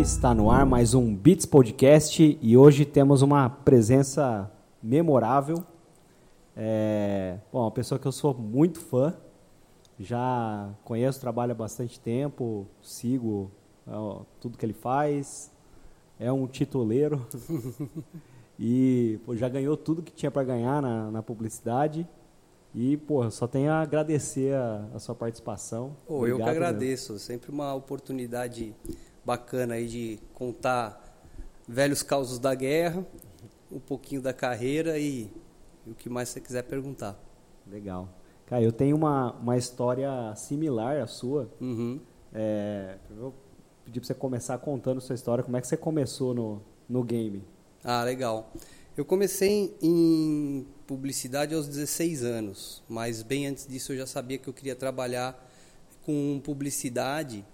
Está no ar mais um Beats Podcast e hoje temos uma presença memorável. É, bom, uma pessoa que eu sou muito fã, já conheço, trabalho há bastante tempo, sigo ó, tudo que ele faz, é um tituleiro e pô, já ganhou tudo que tinha para ganhar na, na publicidade. E, pô, só tenho a agradecer a, a sua participação. Oh, eu que agradeço. Meu. Sempre uma oportunidade bacana aí de contar velhos causos da guerra, um pouquinho da carreira e, e o que mais você quiser perguntar. Legal. Cara, eu tenho uma, uma história similar à sua. Uhum. É, eu vou pedir para você começar contando sua história. Como é que você começou no, no game? Ah, legal. Eu comecei em publicidade aos 16 anos, mas bem antes disso eu já sabia que eu queria trabalhar com publicidade,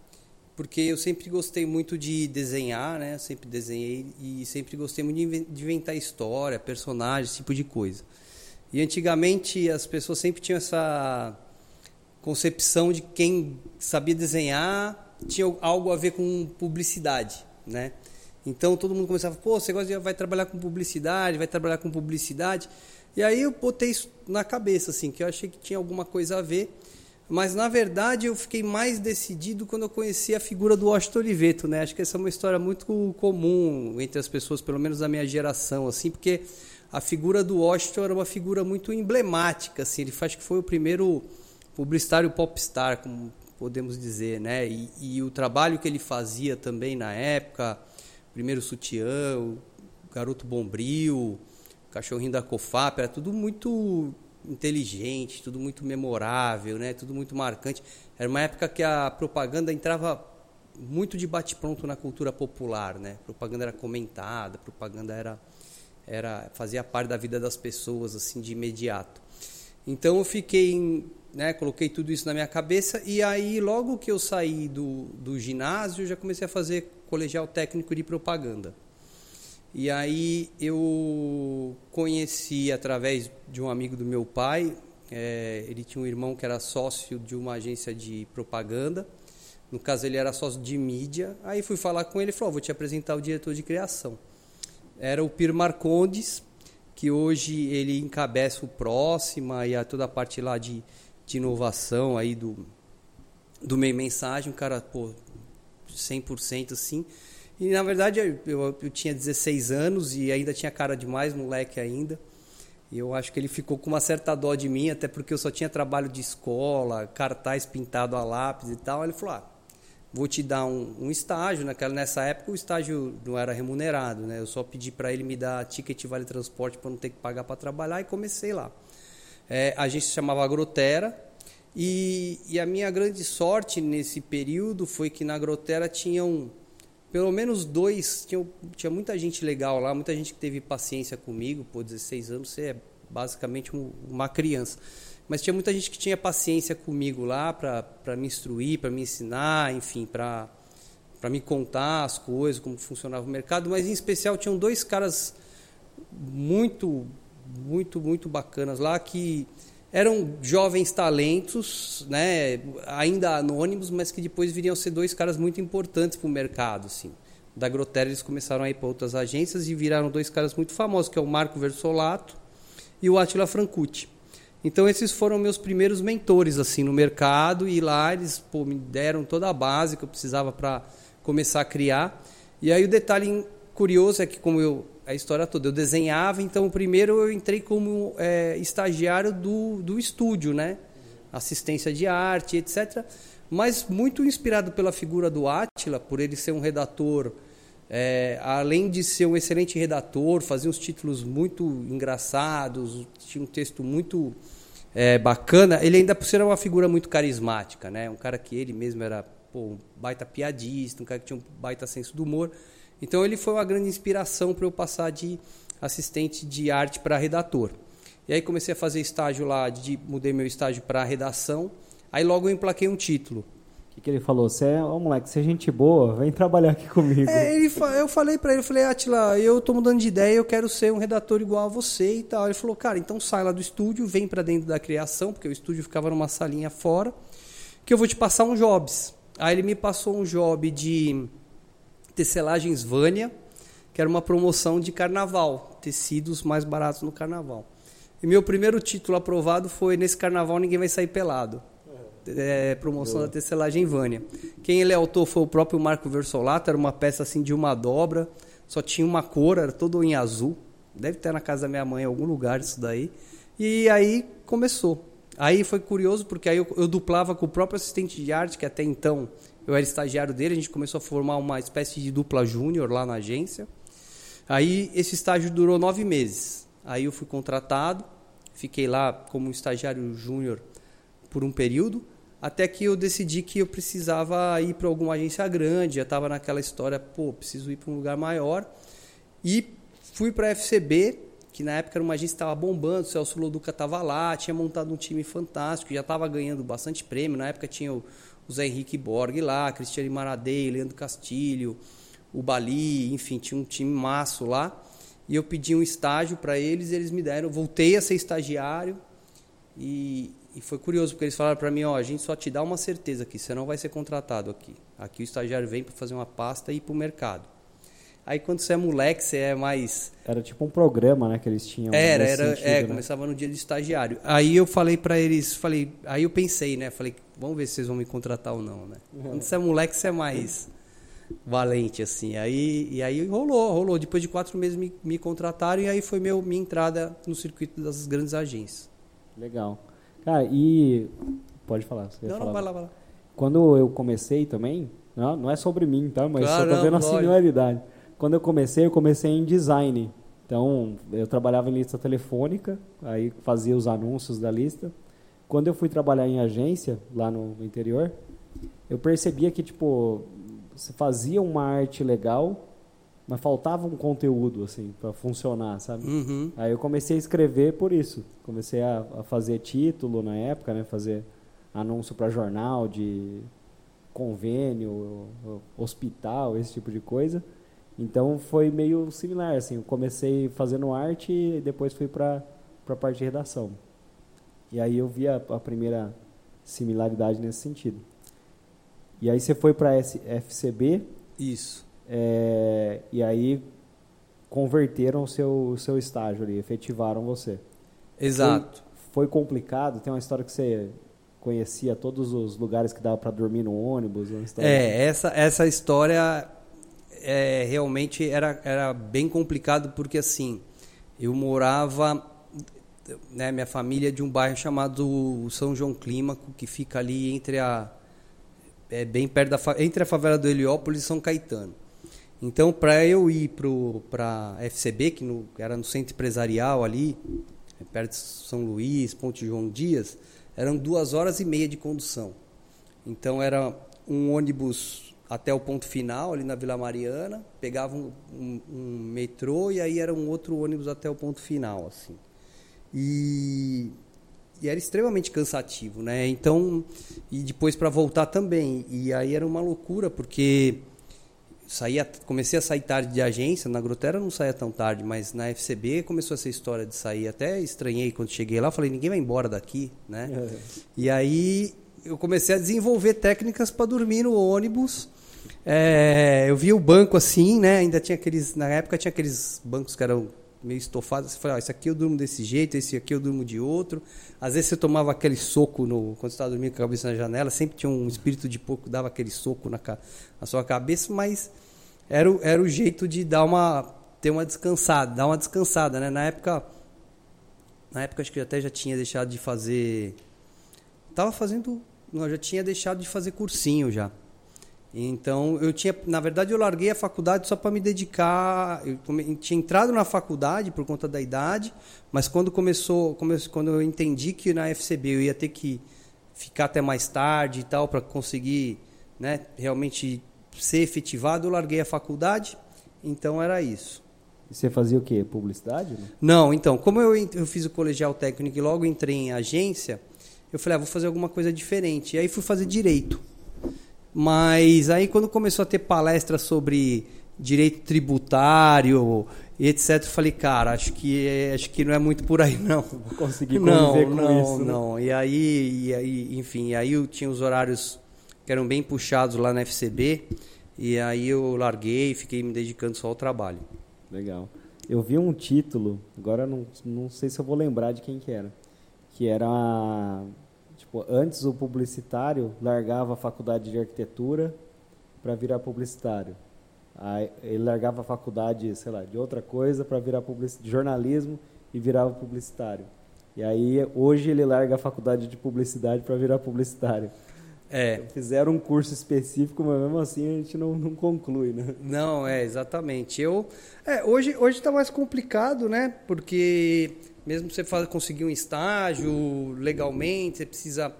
porque eu sempre gostei muito de desenhar, né? sempre desenhei e sempre gostei muito de inventar história, personagens, esse tipo de coisa. E antigamente as pessoas sempre tinham essa concepção de quem sabia desenhar tinha algo a ver com publicidade, né? Então todo mundo começava, pô, você gosta de, vai trabalhar com publicidade, vai trabalhar com publicidade. E aí eu botei isso na cabeça, assim, que eu achei que tinha alguma coisa a ver. Mas na verdade eu fiquei mais decidido quando eu conheci a figura do Washington Oliveto, né? Acho que essa é uma história muito comum entre as pessoas, pelo menos da minha geração, assim, porque a figura do Washington era uma figura muito emblemática, assim. Ele acho que foi o primeiro publicitário popstar, como podemos dizer, né? E, e o trabalho que ele fazia também na época Primeiro Sutiã, o Garoto Bombril, Cachorrinho da Cofap, era tudo muito inteligente, tudo muito memorável, né? tudo muito marcante. Era uma época que a propaganda entrava muito de bate-pronto na cultura popular, né? Propaganda era comentada, propaganda era, era fazia parte da vida das pessoas assim de imediato. Então eu fiquei, né, coloquei tudo isso na minha cabeça e aí logo que eu saí do, do ginásio já comecei a fazer colegial técnico de propaganda. E aí eu conheci através de um amigo do meu pai, é, ele tinha um irmão que era sócio de uma agência de propaganda, no caso ele era sócio de mídia, aí fui falar com ele e falou, oh, vou te apresentar o diretor de criação. Era o Pir Marcondes, que hoje ele encabeça o Próxima e a toda a parte lá de, de inovação aí do, do meio mensagem, um cara, pô, 100% assim. E na verdade eu, eu, eu, tinha 16 anos e ainda tinha cara de mais moleque ainda. E eu acho que ele ficou com uma certa dó de mim, até porque eu só tinha trabalho de escola, cartaz pintado a lápis e tal. Ele falou: ah, vou te dar um, um estágio. Naquela, nessa época o estágio não era remunerado, né? Eu só pedi para ele me dar ticket vale transporte para não ter que pagar para trabalhar e comecei lá. É, a gente se chamava Agrotera e, e, a minha grande sorte nesse período foi que na Grotera tinham pelo menos dois, tinha, tinha muita gente legal lá, muita gente que teve paciência comigo, por 16 anos você é basicamente um, uma criança. Mas tinha muita gente que tinha paciência comigo lá para me instruir, para me ensinar, enfim, para me contar as coisas, como funcionava o mercado, mas em especial tinham dois caras muito, muito, muito bacanas lá que eram jovens talentos, né, ainda anônimos, mas que depois viriam ser dois caras muito importantes para o mercado. Assim. Da Grotera eles começaram a ir para outras agências e viraram dois caras muito famosos, que é o Marco Versolato e o Attila Francucci. Então esses foram meus primeiros mentores assim no mercado e lá eles pô, me deram toda a base que eu precisava para começar a criar. E aí o detalhe curioso é que como eu a história toda. Eu desenhava, então primeiro eu entrei como é, estagiário do, do estúdio, né? Assistência de arte, etc. Mas muito inspirado pela figura do Átila, por ele ser um redator, é, além de ser um excelente redator, fazia uns títulos muito engraçados, tinha um texto muito é, bacana. Ele ainda por ser uma figura muito carismática, né? Um cara que ele mesmo era pô, um baita piadista, um cara que tinha um baita senso do humor. Então ele foi uma grande inspiração para eu passar de assistente de arte para redator. E aí comecei a fazer estágio lá, de, mudei meu estágio para redação. Aí logo eu emplaquei um título. O que, que ele falou? Você é, oh, moleque, você é gente boa, vem trabalhar aqui comigo. É, ele, eu falei para ele, eu falei, Atila, eu tô mudando de ideia, eu quero ser um redator igual a você e tal. Ele falou, cara, então sai lá do estúdio, vem para dentro da criação, porque o estúdio ficava numa salinha fora, que eu vou te passar um jobs. Aí ele me passou um job de Tecelagens Vânia, que era uma promoção de carnaval, tecidos mais baratos no carnaval. E meu primeiro título aprovado foi Nesse Carnaval Ninguém Vai Sair Pelado. É, promoção Boa. da tecelagem Vânia. Quem ele autor foi o próprio Marco Versolato, era uma peça assim de uma dobra, só tinha uma cor, era todo em azul. Deve ter na casa da minha mãe em algum lugar isso daí. E aí começou. Aí foi curioso porque aí eu, eu duplava com o próprio assistente de arte, que até então eu era estagiário dele, a gente começou a formar uma espécie de dupla júnior lá na agência. Aí esse estágio durou nove meses. Aí eu fui contratado, fiquei lá como estagiário júnior por um período, até que eu decidi que eu precisava ir para alguma agência grande, já estava naquela história, pô, preciso ir para um lugar maior. E fui para a FCB, que na época era uma agência que estava bombando, o Celso Loduca estava lá, tinha montado um time fantástico, já estava ganhando bastante prêmio. Na época tinha o, o Zé Henrique Borg lá, Cristiane Maradei, Leandro Castilho, o Bali, enfim, tinha um time maço lá. E eu pedi um estágio para eles e eles me deram. Voltei a ser estagiário e, e foi curioso, porque eles falaram para mim: ó, a gente só te dá uma certeza aqui, você não vai ser contratado aqui. Aqui o estagiário vem para fazer uma pasta e ir para o mercado. Aí quando você é moleque, você é mais. Era tipo um programa, né, que eles tinham. Era, era, sentido, é, né? começava no dia de estagiário. Aí eu falei para eles, falei, aí eu pensei, né, falei, vamos ver se vocês vão me contratar ou não, né? Uhum. Quando você é moleque, você é mais valente, assim. Aí, e aí rolou, rolou. Depois de quatro meses me, me contrataram e aí foi meu, minha entrada no circuito das grandes agências. Legal. Cara, e. Pode falar. Você não, falar. não, vai lá, vai lá. Quando eu comecei também, não, não é sobre mim, tá? Mas claro, só tô vendo a similaridade. Quando eu comecei, eu comecei em design. Então, eu trabalhava em lista telefônica, aí fazia os anúncios da lista. Quando eu fui trabalhar em agência, lá no interior, eu percebia que, tipo, você fazia uma arte legal, mas faltava um conteúdo assim para funcionar, sabe? Uhum. Aí eu comecei a escrever por isso. Comecei a, a fazer título na época, né? Fazer anúncio para jornal de convênio, hospital, esse tipo de coisa. Então foi meio similar, assim. Eu comecei fazendo arte e depois fui para para parte de redação. E aí eu vi a, a primeira similaridade nesse sentido. E aí você foi para FCB. Isso. É, e aí converteram o seu, o seu estágio ali, efetivaram você. Exato. Foi, foi, complicado? Tem uma história que você conhecia todos os lugares que dava para dormir no ônibus? É, essa, essa história é, realmente era, era bem complicado porque assim, eu morava, né, minha família é de um bairro chamado São João Clímaco, que fica ali entre a é bem perto da entre a favela do Heliópolis e São Caetano. Então, para eu ir para a FCB, que no, era no centro empresarial ali, é perto de São Luís, Ponte João Dias, eram duas horas e meia de condução. Então, era um ônibus até o ponto final, ali na Vila Mariana, pegava um, um, um metrô e aí era um outro ônibus até o ponto final, assim. E e era extremamente cansativo, né? Então, e depois para voltar também. E aí era uma loucura, porque saía, comecei a sair tarde de agência, na Grotera não saía tão tarde, mas na FCB começou essa história de sair. Até estranhei quando cheguei lá, falei, ninguém vai embora daqui, né? É. E aí eu comecei a desenvolver técnicas para dormir no ônibus. É, eu via o banco assim, né? Ainda tinha aqueles, na época tinha aqueles bancos que eram meio estofado, você fala, ah, esse aqui eu durmo desse jeito, esse aqui eu durmo de outro. Às vezes você tomava aquele soco no, quando você estava dormindo com a cabeça na janela, sempre tinha um espírito de pouco, dava aquele soco na, na sua cabeça, mas era, o, era o jeito de dar uma, ter uma descansada, dar uma descansada, né? Na época, na época acho que eu até já tinha deixado de fazer, tava fazendo, não, já tinha deixado de fazer cursinho já. Então, eu tinha, na verdade, eu larguei a faculdade só para me dedicar. Eu tinha entrado na faculdade por conta da idade, mas quando começou, quando eu entendi que na FCB eu ia ter que ficar até mais tarde e tal para conseguir, né, realmente ser efetivado, eu larguei a faculdade. Então era isso. E você fazia o quê? Publicidade? Né? Não, então, como eu, eu fiz o colegial técnico e logo entrei em agência, eu falei, ah, vou fazer alguma coisa diferente. E aí fui fazer direito. Mas aí quando começou a ter palestras sobre direito tributário e etc, eu falei, cara, acho que acho que não é muito por aí não. Vou conseguir não, com não, isso. Né? Não, E aí, e aí, enfim, aí eu tinha os horários que eram bem puxados lá na FCB. E aí eu larguei e fiquei me dedicando só ao trabalho. Legal. Eu vi um título, agora não, não sei se eu vou lembrar de quem que era, que era antes o publicitário largava a faculdade de arquitetura para virar publicitário. Aí ele largava a faculdade, sei lá, de outra coisa para virar de jornalismo e virava publicitário. E aí hoje ele larga a faculdade de publicidade para virar publicitário. É. Então, fizeram um curso específico, mas mesmo assim a gente não, não conclui, né? Não, é, exatamente. Eu, é, hoje hoje está mais complicado, né? Porque mesmo você faz, conseguir um estágio legalmente, você precisa...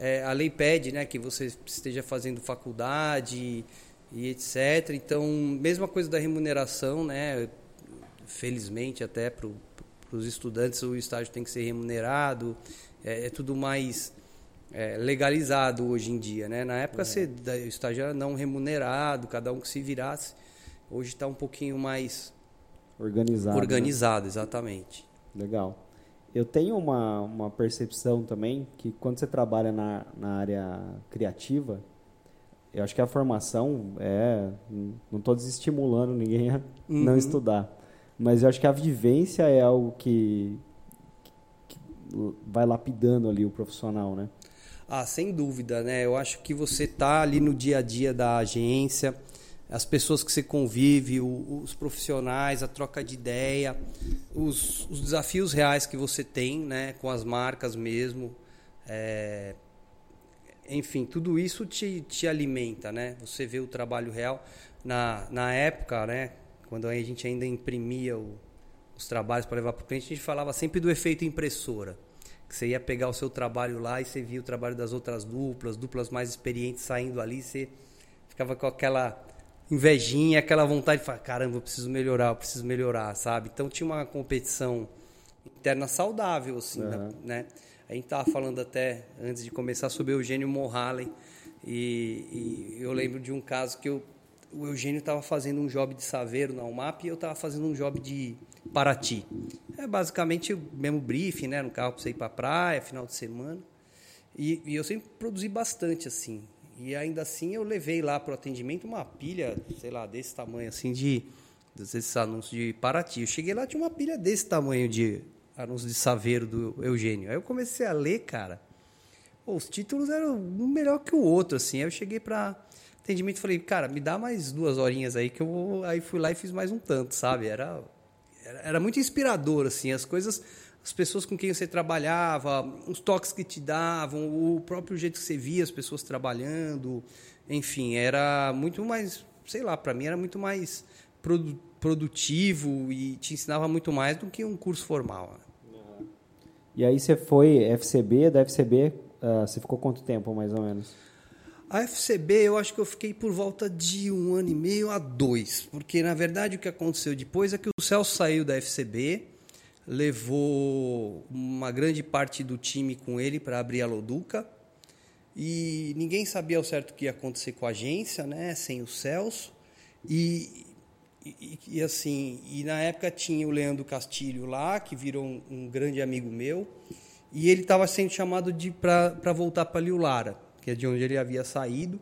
É, a lei pede né, que você esteja fazendo faculdade e etc. Então, mesma coisa da remuneração, né? Felizmente até para os estudantes o estágio tem que ser remunerado, é, é tudo mais é, legalizado hoje em dia, né? Na época você, o estágio era não remunerado, cada um que se virasse. Hoje está um pouquinho mais organizado. Né? Organizado, né? exatamente. Legal. Eu tenho uma, uma percepção também que quando você trabalha na, na área criativa, eu acho que a formação é. Não estou desestimulando ninguém a uhum. não estudar. Mas eu acho que a vivência é algo que, que vai lapidando ali o profissional, né? Ah, sem dúvida, né? Eu acho que você tá ali no dia a dia da agência, as pessoas que você convive, os profissionais, a troca de ideia, os, os desafios reais que você tem, né? Com as marcas mesmo. É... Enfim, tudo isso te, te alimenta, né? Você vê o trabalho real. Na, na época, né? Quando a gente ainda imprimia o, os trabalhos para levar para o cliente, a gente falava sempre do efeito impressora que você ia pegar o seu trabalho lá e você via o trabalho das outras duplas, duplas mais experientes saindo ali, você ficava com aquela invejinha, aquela vontade de falar, caramba, eu preciso melhorar, eu preciso melhorar, sabe? Então tinha uma competição interna saudável, assim, uhum. né? A gente estava falando até, antes de começar, sobre o Eugênio Morhalen, e, e eu lembro de um caso que eu, o Eugênio estava fazendo um job de Saveiro na UMAP e eu estava fazendo um job de Paraty. É basicamente o mesmo briefing, né? No carro para você ir para a praia, final de semana. E, e, eu sempre produzi bastante, assim. E ainda assim eu levei lá para o atendimento uma pilha, sei lá, desse tamanho, assim, de desses anúncios de Paraty. Eu cheguei lá, tinha uma pilha desse tamanho de anúncios de Saveiro do Eugênio. Aí eu comecei a ler, cara. Pô, os títulos eram um melhor que o outro, assim. Aí eu cheguei para atendimento e falei, cara, me dá mais duas horinhas aí que eu vou... Aí fui lá e fiz mais um tanto, sabe? Era era, era muito inspirador, assim, as coisas, as pessoas com quem você trabalhava, os toques que te davam, o próprio jeito que você via as pessoas trabalhando, enfim, era muito mais, sei lá, para mim era muito mais produ produtivo e te ensinava muito mais do que um curso formal. Né? E aí você foi FCB, da FCB, uh, você ficou quanto tempo mais ou menos? A FCB, eu acho que eu fiquei por volta de um ano e meio a dois, porque na verdade o que aconteceu depois é que o Celso saiu da FCB, levou uma grande parte do time com ele para abrir a Loduca e ninguém sabia ao certo o que ia acontecer com a agência, né, sem o Celso. E, e, e assim, e na época tinha o Leandro Castilho lá, que virou um, um grande amigo meu, e ele estava sendo chamado para voltar para Liu Lara que é de onde ele havia saído.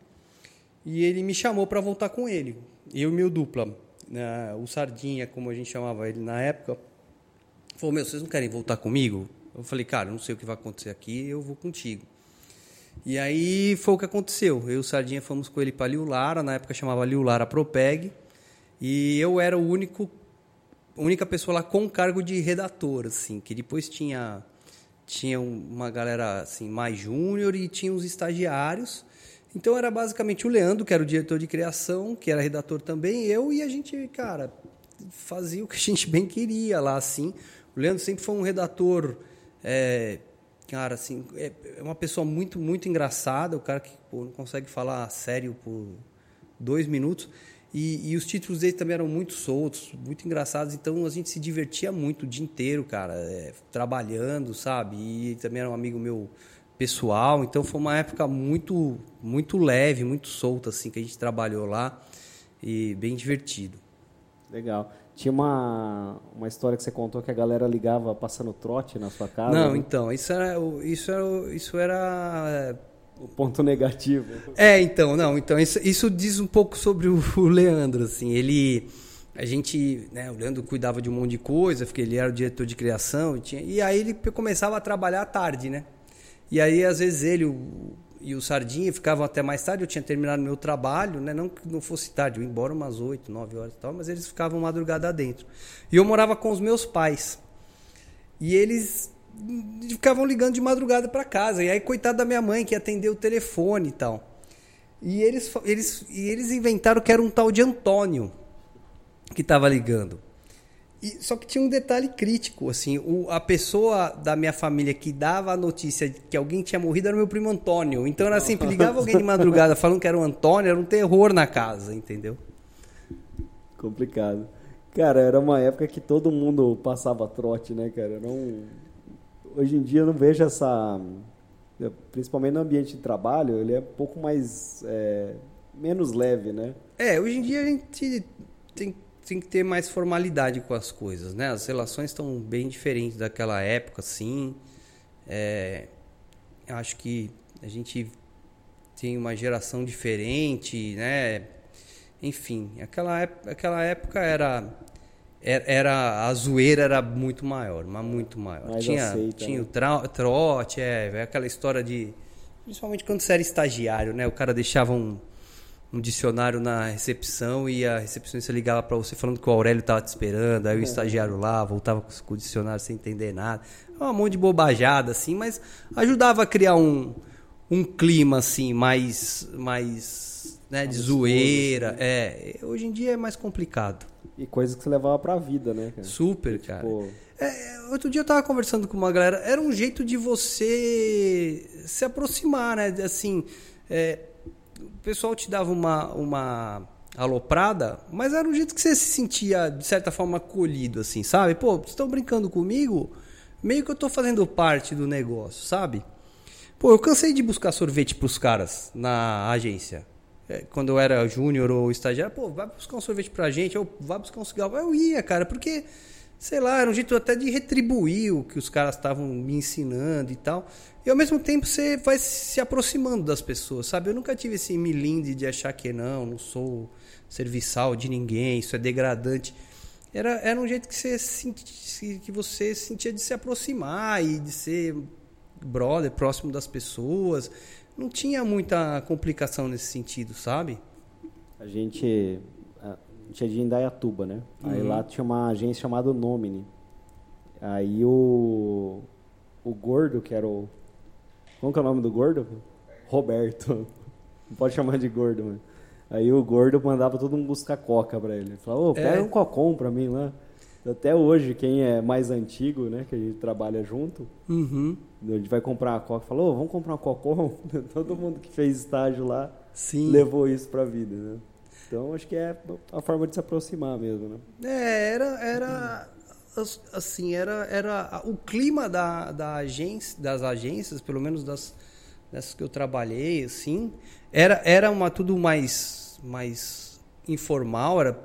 E ele me chamou para voltar com ele. Eu e meu dupla. Né? O Sardinha, como a gente chamava ele na época, falou: Meu, vocês não querem voltar comigo? Eu falei: Cara, não sei o que vai acontecer aqui, eu vou contigo. E aí foi o que aconteceu. Eu e o Sardinha fomos com ele para Liu Lara, na época chamava Liu Lara Propeg. E eu era o único única pessoa lá com cargo de redator, assim, que depois tinha tinha uma galera assim mais júnior e tinha os estagiários. Então era basicamente o Leandro, que era o diretor de criação, que era redator também, eu e a gente, cara, fazia o que a gente bem queria lá, assim. O Leandro sempre foi um redator, é, cara, assim, é, é uma pessoa muito, muito engraçada, o cara que pô, não consegue falar sério por dois minutos. E, e, os títulos dele também eram muito soltos, muito engraçados, então a gente se divertia muito o dia inteiro, cara, é, trabalhando, sabe? E também era um amigo meu pessoal, então foi uma época muito, muito leve, muito solta, assim, que a gente trabalhou lá e bem divertido. Legal. Tinha uma, uma história que você contou que a galera ligava passando trote na sua casa. Não, né? então, isso era, isso era, isso era o ponto negativo. É, então, não, então isso, isso diz um pouco sobre o, o Leandro, assim, ele a gente, né, o Leandro cuidava de um monte de coisa, porque ele era o diretor de criação, e, tinha, e aí ele começava a trabalhar à tarde, né? E aí, às vezes, ele o, e o Sardinha ficavam até mais tarde, eu tinha terminado meu trabalho, né? Não que não fosse tarde, eu ia embora umas 8, 9 horas e tal, mas eles ficavam madrugada dentro. E eu morava com os meus pais. E eles ficavam ligando de madrugada para casa. E aí, coitado da minha mãe, que atendeu o telefone e tal. E eles, eles, e eles inventaram que era um tal de Antônio que estava ligando. E, só que tinha um detalhe crítico, assim, o, a pessoa da minha família que dava a notícia de que alguém tinha morrido era o meu primo Antônio. Então era sempre ligava alguém de madrugada falando que era o Antônio, era um terror na casa, entendeu? Complicado. Cara, era uma época que todo mundo passava trote, né, cara? Não... Hoje em dia eu não vejo essa. Principalmente no ambiente de trabalho, ele é um pouco mais. É... menos leve, né? É, hoje em dia a gente tem tem que ter mais formalidade com as coisas, né? As relações estão bem diferentes daquela época, sim. É, acho que a gente tem uma geração diferente, né? Enfim, aquela época, aquela época era, era, era a zoeira era muito maior, mas muito maior. Mais tinha aceita, tinha né? o tra- trote, é, aquela história de principalmente quando você era estagiário, né? O cara deixava um um dicionário na recepção e a recepcionista ligava para você falando que o Aurélio estava te esperando, aí o estagiário lá voltava com o dicionário sem entender nada. É um monte de bobajada assim, mas ajudava a criar um, um clima assim mais mais né, de zoeira. É, hoje em dia é mais complicado. E coisas que você levava pra vida, né, cara? Super, cara. Pô, É, outro dia eu tava conversando com uma galera, era um jeito de você se aproximar, né? Assim, é, o pessoal te dava uma, uma aloprada, mas era um jeito que você se sentia, de certa forma, acolhido, assim, sabe? Pô, vocês estão brincando comigo? Meio que eu tô fazendo parte do negócio, sabe? Pô, eu cansei de buscar sorvete pros caras na agência. É, quando eu era júnior ou estagiário, pô, vai buscar um sorvete pra gente, ou vai buscar um cigarro. Eu ia, cara, porque, sei lá, era um jeito até de retribuir o que os caras estavam me ensinando e tal. E ao mesmo tempo você vai se aproximando das pessoas, sabe? Eu nunca tive esse milinde de achar que não, não sou serviçal de ninguém, isso é degradante. Era, era um jeito que você, senti- que você sentia de se aproximar e de ser brother, próximo das pessoas. Não tinha muita complicação nesse sentido, sabe? a gente. A gente é de Indaiatuba, né? Aí Uhum. lá tinha uma agência chamada Nomine. Aí o. O gordo, que era o. Como que é o nome do gordo? Roberto. Não pode chamar de gordo, mano. Aí o gordo mandava todo mundo buscar coca pra ele. Ele Falava, ô, pega É. um cocom pra mim lá. Até hoje, quem é mais antigo, né, que a gente trabalha junto, Uhum. a gente vai comprar uma coca, falou, ô, vamos comprar um cocom? Todo mundo que fez estágio lá Sim. levou isso pra vida, né? Então acho que é a forma de se aproximar mesmo, né? É, era, era as- assim, era, era o clima da, da agência, das agências, pelo menos das dessas que eu trabalhei, assim, era, era uma tudo mais, mais informal, era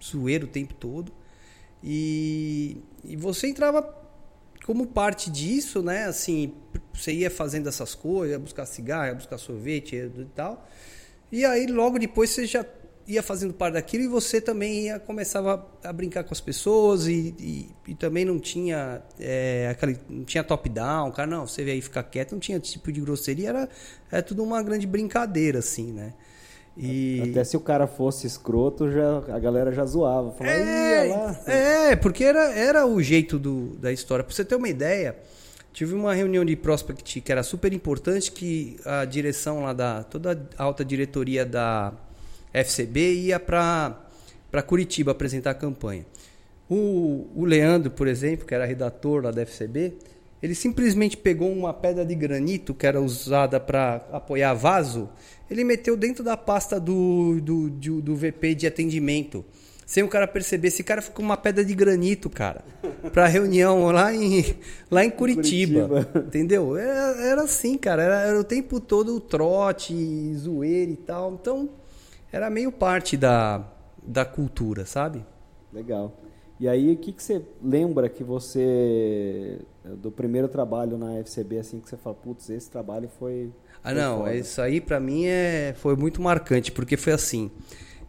zoeiro o tempo todo. E, e você entrava como parte disso, né? Assim, você ia fazendo essas coisas, ia buscar cigarro, ia buscar sorvete e tal. E aí logo depois você já ia fazendo parte daquilo e você também ia começava a brincar com as pessoas e, e, e também não tinha é, aquele, não tinha top down, cara, não, você veio aí ficar quieto, não tinha tipo de grosseria, era, era tudo uma grande brincadeira assim, né? E Até se o cara fosse escroto, já, a galera já zoava. Falava, é, ia lá. é, porque era, era o jeito do, da história. Pra você ter uma ideia, tive uma reunião de prospect que era super importante, que a direção lá da. toda a alta diretoria da FCB ia para Curitiba apresentar a campanha. O, o Leandro, por exemplo, que era redator lá da FCB, ele simplesmente pegou uma pedra de granito que era usada para apoiar vaso, ele meteu dentro da pasta do, do, do, do VP de atendimento. Sem o cara perceber, esse cara ficou uma pedra de granito, cara, pra reunião lá em, lá em Curitiba. Curitiba. Entendeu? Era, era assim, cara. Era, era o tempo todo trote, zoeira e tal. Então, era meio parte da, da cultura, sabe? Legal. E aí, o que, que você lembra que você. do primeiro trabalho na FCB, assim, que você fala, putz, esse trabalho foi. Ah, não, foda. isso aí para mim é, foi muito marcante, porque foi assim.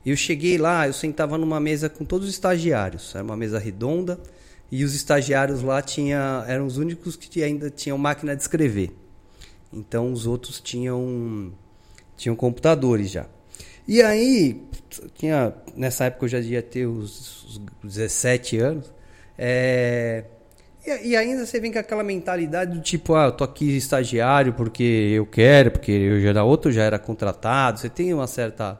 Eu cheguei lá, eu sentava numa mesa com todos os estagiários, era uma mesa redonda, e os estagiários lá tinha, eram os únicos que ainda tinham máquina de escrever. Então os outros tinham, tinham computadores já. E aí, tinha, nessa época eu já devia ter os, os 17 anos. É, e, e, ainda você vem com aquela mentalidade do tipo, ah, eu tô aqui estagiário porque eu quero, porque eu já era outro, já era contratado. Você tem uma certa.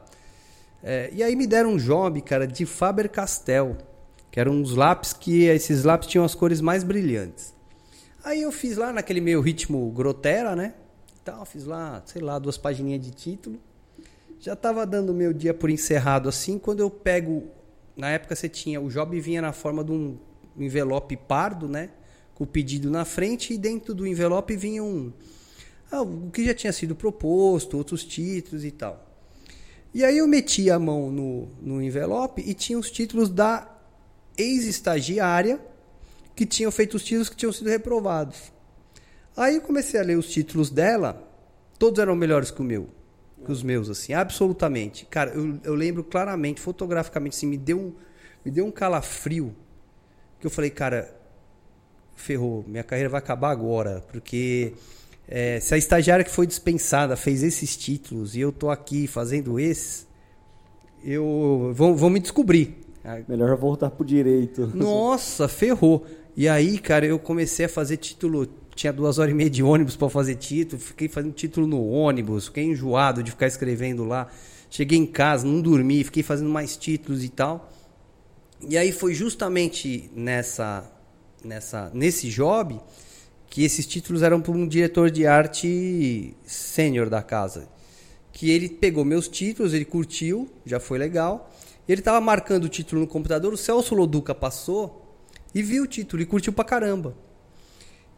É, e aí me deram um job, cara, de Faber Castell, que eram uns lápis que esses lápis tinham as cores mais brilhantes. Aí eu fiz lá naquele meio ritmo grotera, né? Então, fiz lá, sei lá, duas pagininhas de título. Já estava dando o meu dia por encerrado assim, quando eu pego. Na época você tinha. O job vinha na forma de um envelope pardo, né? Com o pedido na frente, e dentro do envelope vinha um. Ah, o que já tinha sido proposto, outros títulos e tal. E aí eu meti a mão no, no envelope e tinha os títulos da ex-estagiária que tinham feito os títulos que tinham sido reprovados. Aí eu comecei a ler os títulos dela, todos eram melhores que o meu que os meus, assim, absolutamente. Cara, eu, eu lembro claramente, fotograficamente, assim, me deu um, me deu um calafrio que eu falei, cara, ferrou, minha carreira vai acabar agora, porque é, se a estagiária que foi dispensada fez esses títulos e eu tô aqui fazendo esses, eu vou, vou me descobrir. Melhor voltar pro direito. Nossa, ferrou. E aí, cara, eu comecei a fazer título tinha duas horas e meia de ônibus para fazer título, fiquei fazendo título no ônibus, fiquei enjoado de ficar escrevendo lá. Cheguei em casa, não dormi, fiquei fazendo mais títulos e tal. E aí foi justamente nessa, nessa, nesse job que esses títulos eram para um diretor de arte sênior da casa. Que ele pegou meus títulos, ele curtiu, já foi legal. Ele estava marcando o título no computador, o Celso Loduca passou e viu o título e curtiu pra caramba.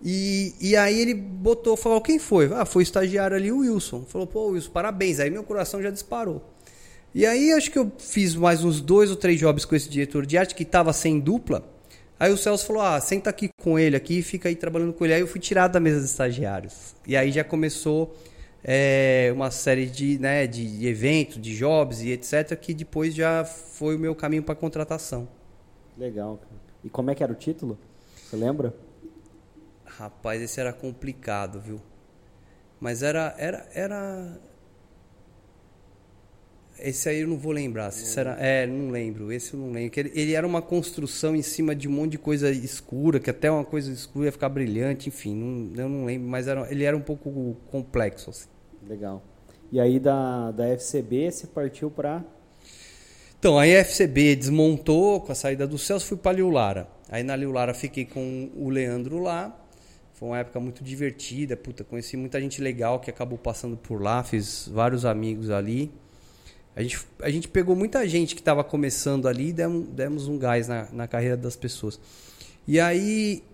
E, e aí ele botou, falou, quem foi? Ah, foi o estagiário ali, o Wilson. Falou, pô, Wilson, parabéns. Aí meu coração já disparou. E aí acho que eu fiz mais uns dois ou três jobs com esse diretor de arte que estava sem dupla. Aí o Celso falou, ah, senta aqui com ele aqui, fica aí trabalhando com ele. Aí eu fui tirado da mesa dos estagiários. E aí já começou é, uma série de, né, de eventos, de jobs e etc. Que depois já foi o meu caminho para contratação. Legal. E como é que era o título? Você lembra? Rapaz, esse era complicado, viu? Mas era. era, era... Esse aí eu não vou lembrar. Se era, é, não lembro. Esse eu não lembro. Ele, ele, era uma construção em cima de um monte de coisa escura, que até uma coisa escura ia ficar brilhante, enfim, não, eu não lembro, mas era, ele era um pouco complexo. Assim. Legal. E aí da, da FCB você partiu para. Então, a FCB desmontou com a saída do Celso, fui para a Lara. Aí na Lara fiquei com o Leandro lá. Foi uma época muito divertida, puta, conheci muita gente legal que acabou passando por lá, fiz vários amigos ali. A gente, a gente pegou muita gente que estava começando ali e demos, demos um gás na, na carreira das pessoas. E aí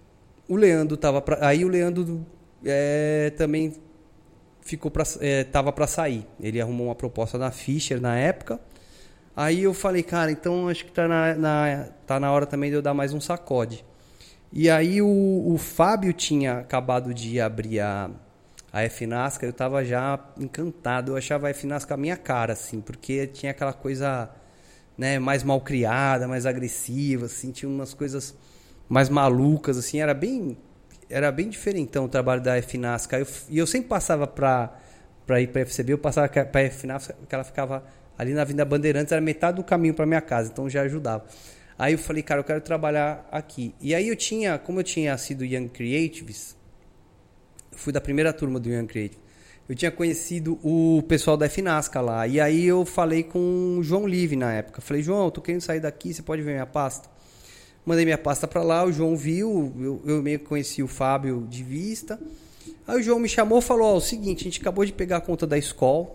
o Leandro tava pra, aí o Leandro é, também ficou para é, tava para sair. Ele arrumou uma proposta na Fischer na época. Aí eu falei, cara, então acho que tá na, na, tá na hora também de eu dar mais um sacode. E aí o, o Fábio tinha acabado de abrir a, a FNASCA, eu estava já encantado. Eu achava a FNASCA a minha cara, assim, porque tinha aquela coisa né, mais mal criada, mais agressiva, assim, tinha umas coisas mais malucas, assim, era bem era bem diferentão o trabalho da FNASCA. Eu, e eu sempre passava para para ir para a FCB, eu passava para a FNASCA, que ela ficava ali na Vinda Bandeirantes, era metade do caminho para minha casa, então já ajudava. Aí eu falei, cara, eu quero trabalhar aqui. E aí eu tinha, como eu tinha sido Young Creatives, fui da primeira turma do Young Creative. Eu tinha conhecido o pessoal da FNASCA lá. E aí eu falei com o João Live na época. Falei, João, eu tô querendo sair daqui, você pode ver minha pasta? Mandei minha pasta para lá, o João viu, eu, eu meio que conheci o Fábio de vista. Aí o João me chamou e falou: Ó, oh, o seguinte, a gente acabou de pegar a conta da escola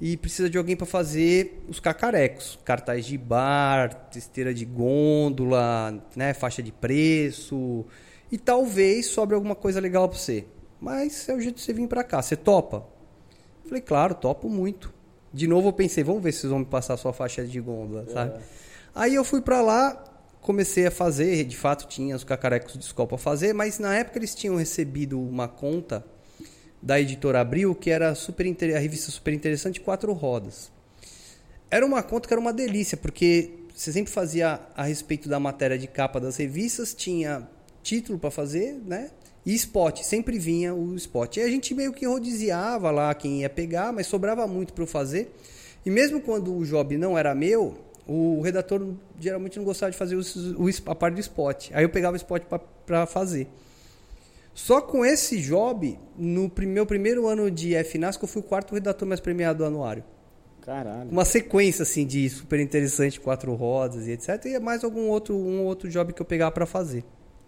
e precisa de alguém para fazer os cacarecos, cartaz de bar, esteira de gôndola, né, faixa de preço e talvez sobre alguma coisa legal para você. Mas é o jeito de você vir para cá, você topa? Falei, claro, topo muito. De novo eu pensei, vamos ver se vocês vão me passar a sua faixa de gôndola, sabe? É. Aí eu fui para lá, comecei a fazer, de fato tinha os cacarecos de escola para fazer, mas na época eles tinham recebido uma conta da editora Abril, que era super a revista super interessante, quatro rodas. Era uma conta que era uma delícia, porque você sempre fazia a respeito da matéria de capa das revistas, tinha título para fazer, né? E spot, sempre vinha o spot. E a gente meio que rodiziava lá quem ia pegar, mas sobrava muito para eu fazer. E mesmo quando o job não era meu, o redator geralmente não gostava de fazer o, a parte do spot. Aí eu pegava o spot para fazer. Só com esse job, no meu primeiro ano de FNASC, eu fui o quarto redator mais premiado do anuário. Caralho. Uma sequência assim de super interessante, quatro rodas e etc. E mais algum outro, um outro job que eu pegava para fazer.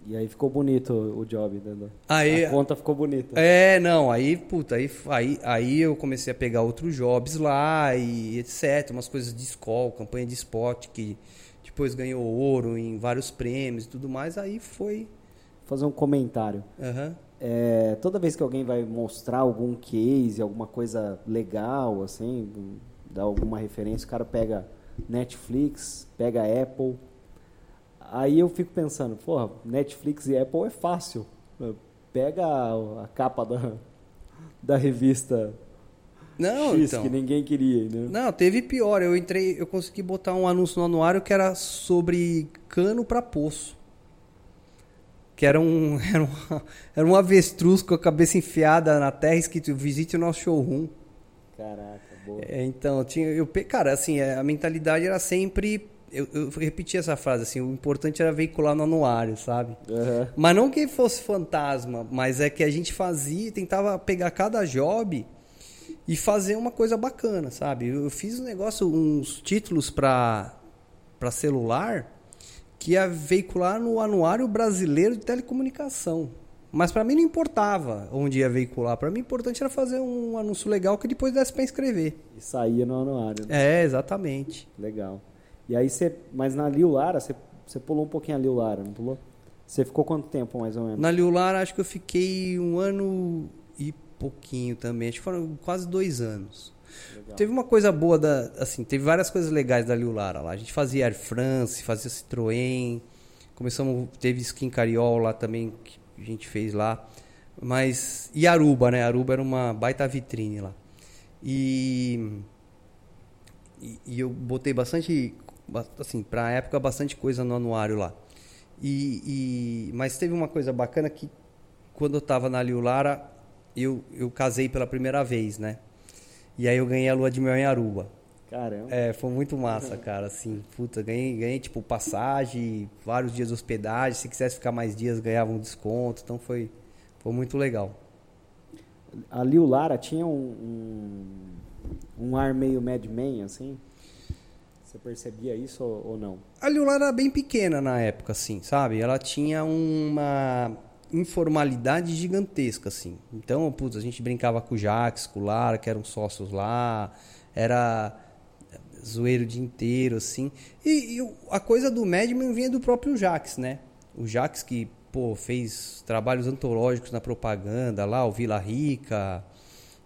E aí ficou bonito o job, né? Aí, a conta ficou bonita. É, não, aí, puta, aí, aí, aí eu comecei a pegar outros jobs lá e etc, umas coisas de escola, campanha de spot que depois ganhou ouro em vários prêmios e tudo mais, aí foi... Fazer um comentário. Uhum. É, toda vez que alguém vai mostrar algum case, alguma coisa legal, assim, dar alguma referência, o cara pega Netflix, pega Apple Aí eu fico pensando, porra, Netflix e Apple é fácil. Pega a, a capa da, da revista não, X então. que ninguém queria, né? Não, teve pior. Eu entrei, eu consegui botar um anúncio no anuário que era sobre cano para poço. Que era um, era um, era um avestruz com a cabeça enfiada na terra escrito visite o nosso showroom. Caraca, boa. É, então, tinha, eu, cara, assim, é, a mentalidade era sempre eu, eu repeti essa frase assim, o importante era veicular no anuário, sabe? Uhum. Mas não que fosse fantasma, mas é que a gente fazia, tentava pegar cada job e fazer uma coisa bacana, sabe? Eu fiz um negócio, uns títulos para para celular que ia veicular no anuário brasileiro de telecomunicação. Mas para mim não importava onde ia veicular. Para mim o importante era fazer um anúncio legal que depois desse para escrever. E saía no anuário. Né? É, exatamente. Legal. E aí você, mas na Liu Lara, você, você pulou um pouquinho a Liu Lara, não pulou? Você ficou quanto tempo mais ou menos? Na Liu Lara acho que eu fiquei um ano e pouquinho também, acho que foram quase dois anos. Legal. Teve uma coisa boa da, assim, teve várias coisas legais da Liu Lara lá. A gente fazia Air France, fazia Citroën, começamos, teve Skin Cariol lá também que a gente fez lá. Mas e Aruba, né? Aruba era uma baita vitrine lá. E e, e eu botei bastante assim, para a época, bastante coisa no anuário lá. E, e, mas teve uma coisa bacana que, quando eu estava na Liu Lara, eu, eu casei pela primeira vez, né? E aí eu ganhei a lua de mel em Aruba. Caramba. É, foi muito massa, cara, assim. Puta, ganhei, ganhei, tipo, passagem, vários dias de hospedagem. Se quisesse ficar mais dias, ganhava um desconto. Então foi, foi muito legal. A Liu Lara tinha um, um, um ar meio Mad Men, assim? Você percebia isso ou, ou não? A Liular era bem pequena na época, assim, sabe? Ela tinha uma informalidade gigantesca, assim. Então, putz, a gente brincava com o Jax, com o Lara, que eram sócios lá. Era zoeiro o dia inteiro, assim. E, e a coisa do Madman vinha do próprio Jax, né? O Jax que, pô, fez trabalhos antológicos na propaganda lá, o Vila Rica,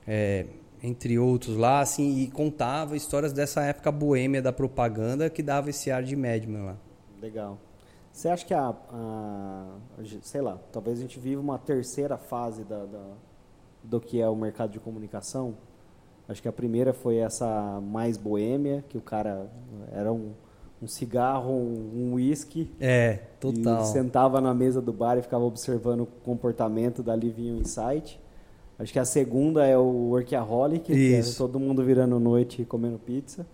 é, entre outros lá, assim, e contava histórias dessa época boêmia da propaganda que dava esse ar de Madman lá. Legal. Você acha que a, a, sei lá, talvez a gente viva uma terceira fase da, da, do que é o mercado de comunicação? Acho que a primeira foi essa mais boêmia, que o cara era um, um cigarro, um uísque. É, total. E sentava na mesa do bar e ficava observando o comportamento, dali vinha o insight. Acho que a segunda é o Workaholic, que é todo mundo virando noite e comendo pizza.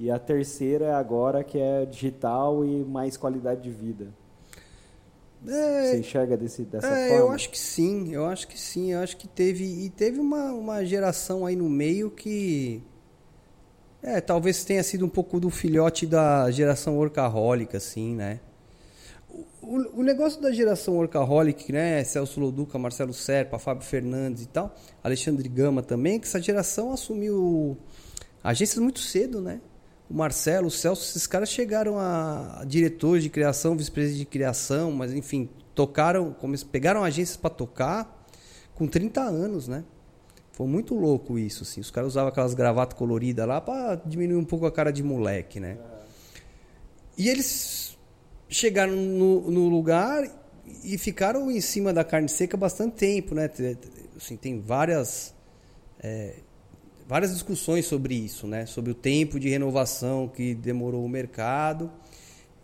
E a terceira é agora, que é digital e mais qualidade de vida. É, Você enxerga desse, dessa é, forma? Eu acho que sim, eu acho que sim. Eu acho que teve. E teve uma, uma geração aí no meio que. É, talvez tenha sido um pouco do filhote da geração workaholic, assim, né? o, o, negócio da geração workaholic, né? Celso Loduca, Marcelo Serpa, Fábio Fernandes e tal, Alexandre Gama também, que essa geração assumiu agências muito cedo, né? O Marcelo, o Celso, esses caras chegaram a, diretores de criação, vice-presidente de criação, mas enfim, tocaram, pegaram agências para tocar com 30 anos, né? Foi muito louco isso, assim. Os caras usavam aquelas gravatas coloridas lá para diminuir um pouco a cara de moleque, né? E eles chegaram no, no lugar e ficaram em cima da carne seca bastante tempo, né? Assim, tem várias é, várias discussões sobre isso, né? Sobre o tempo de renovação que demorou o mercado.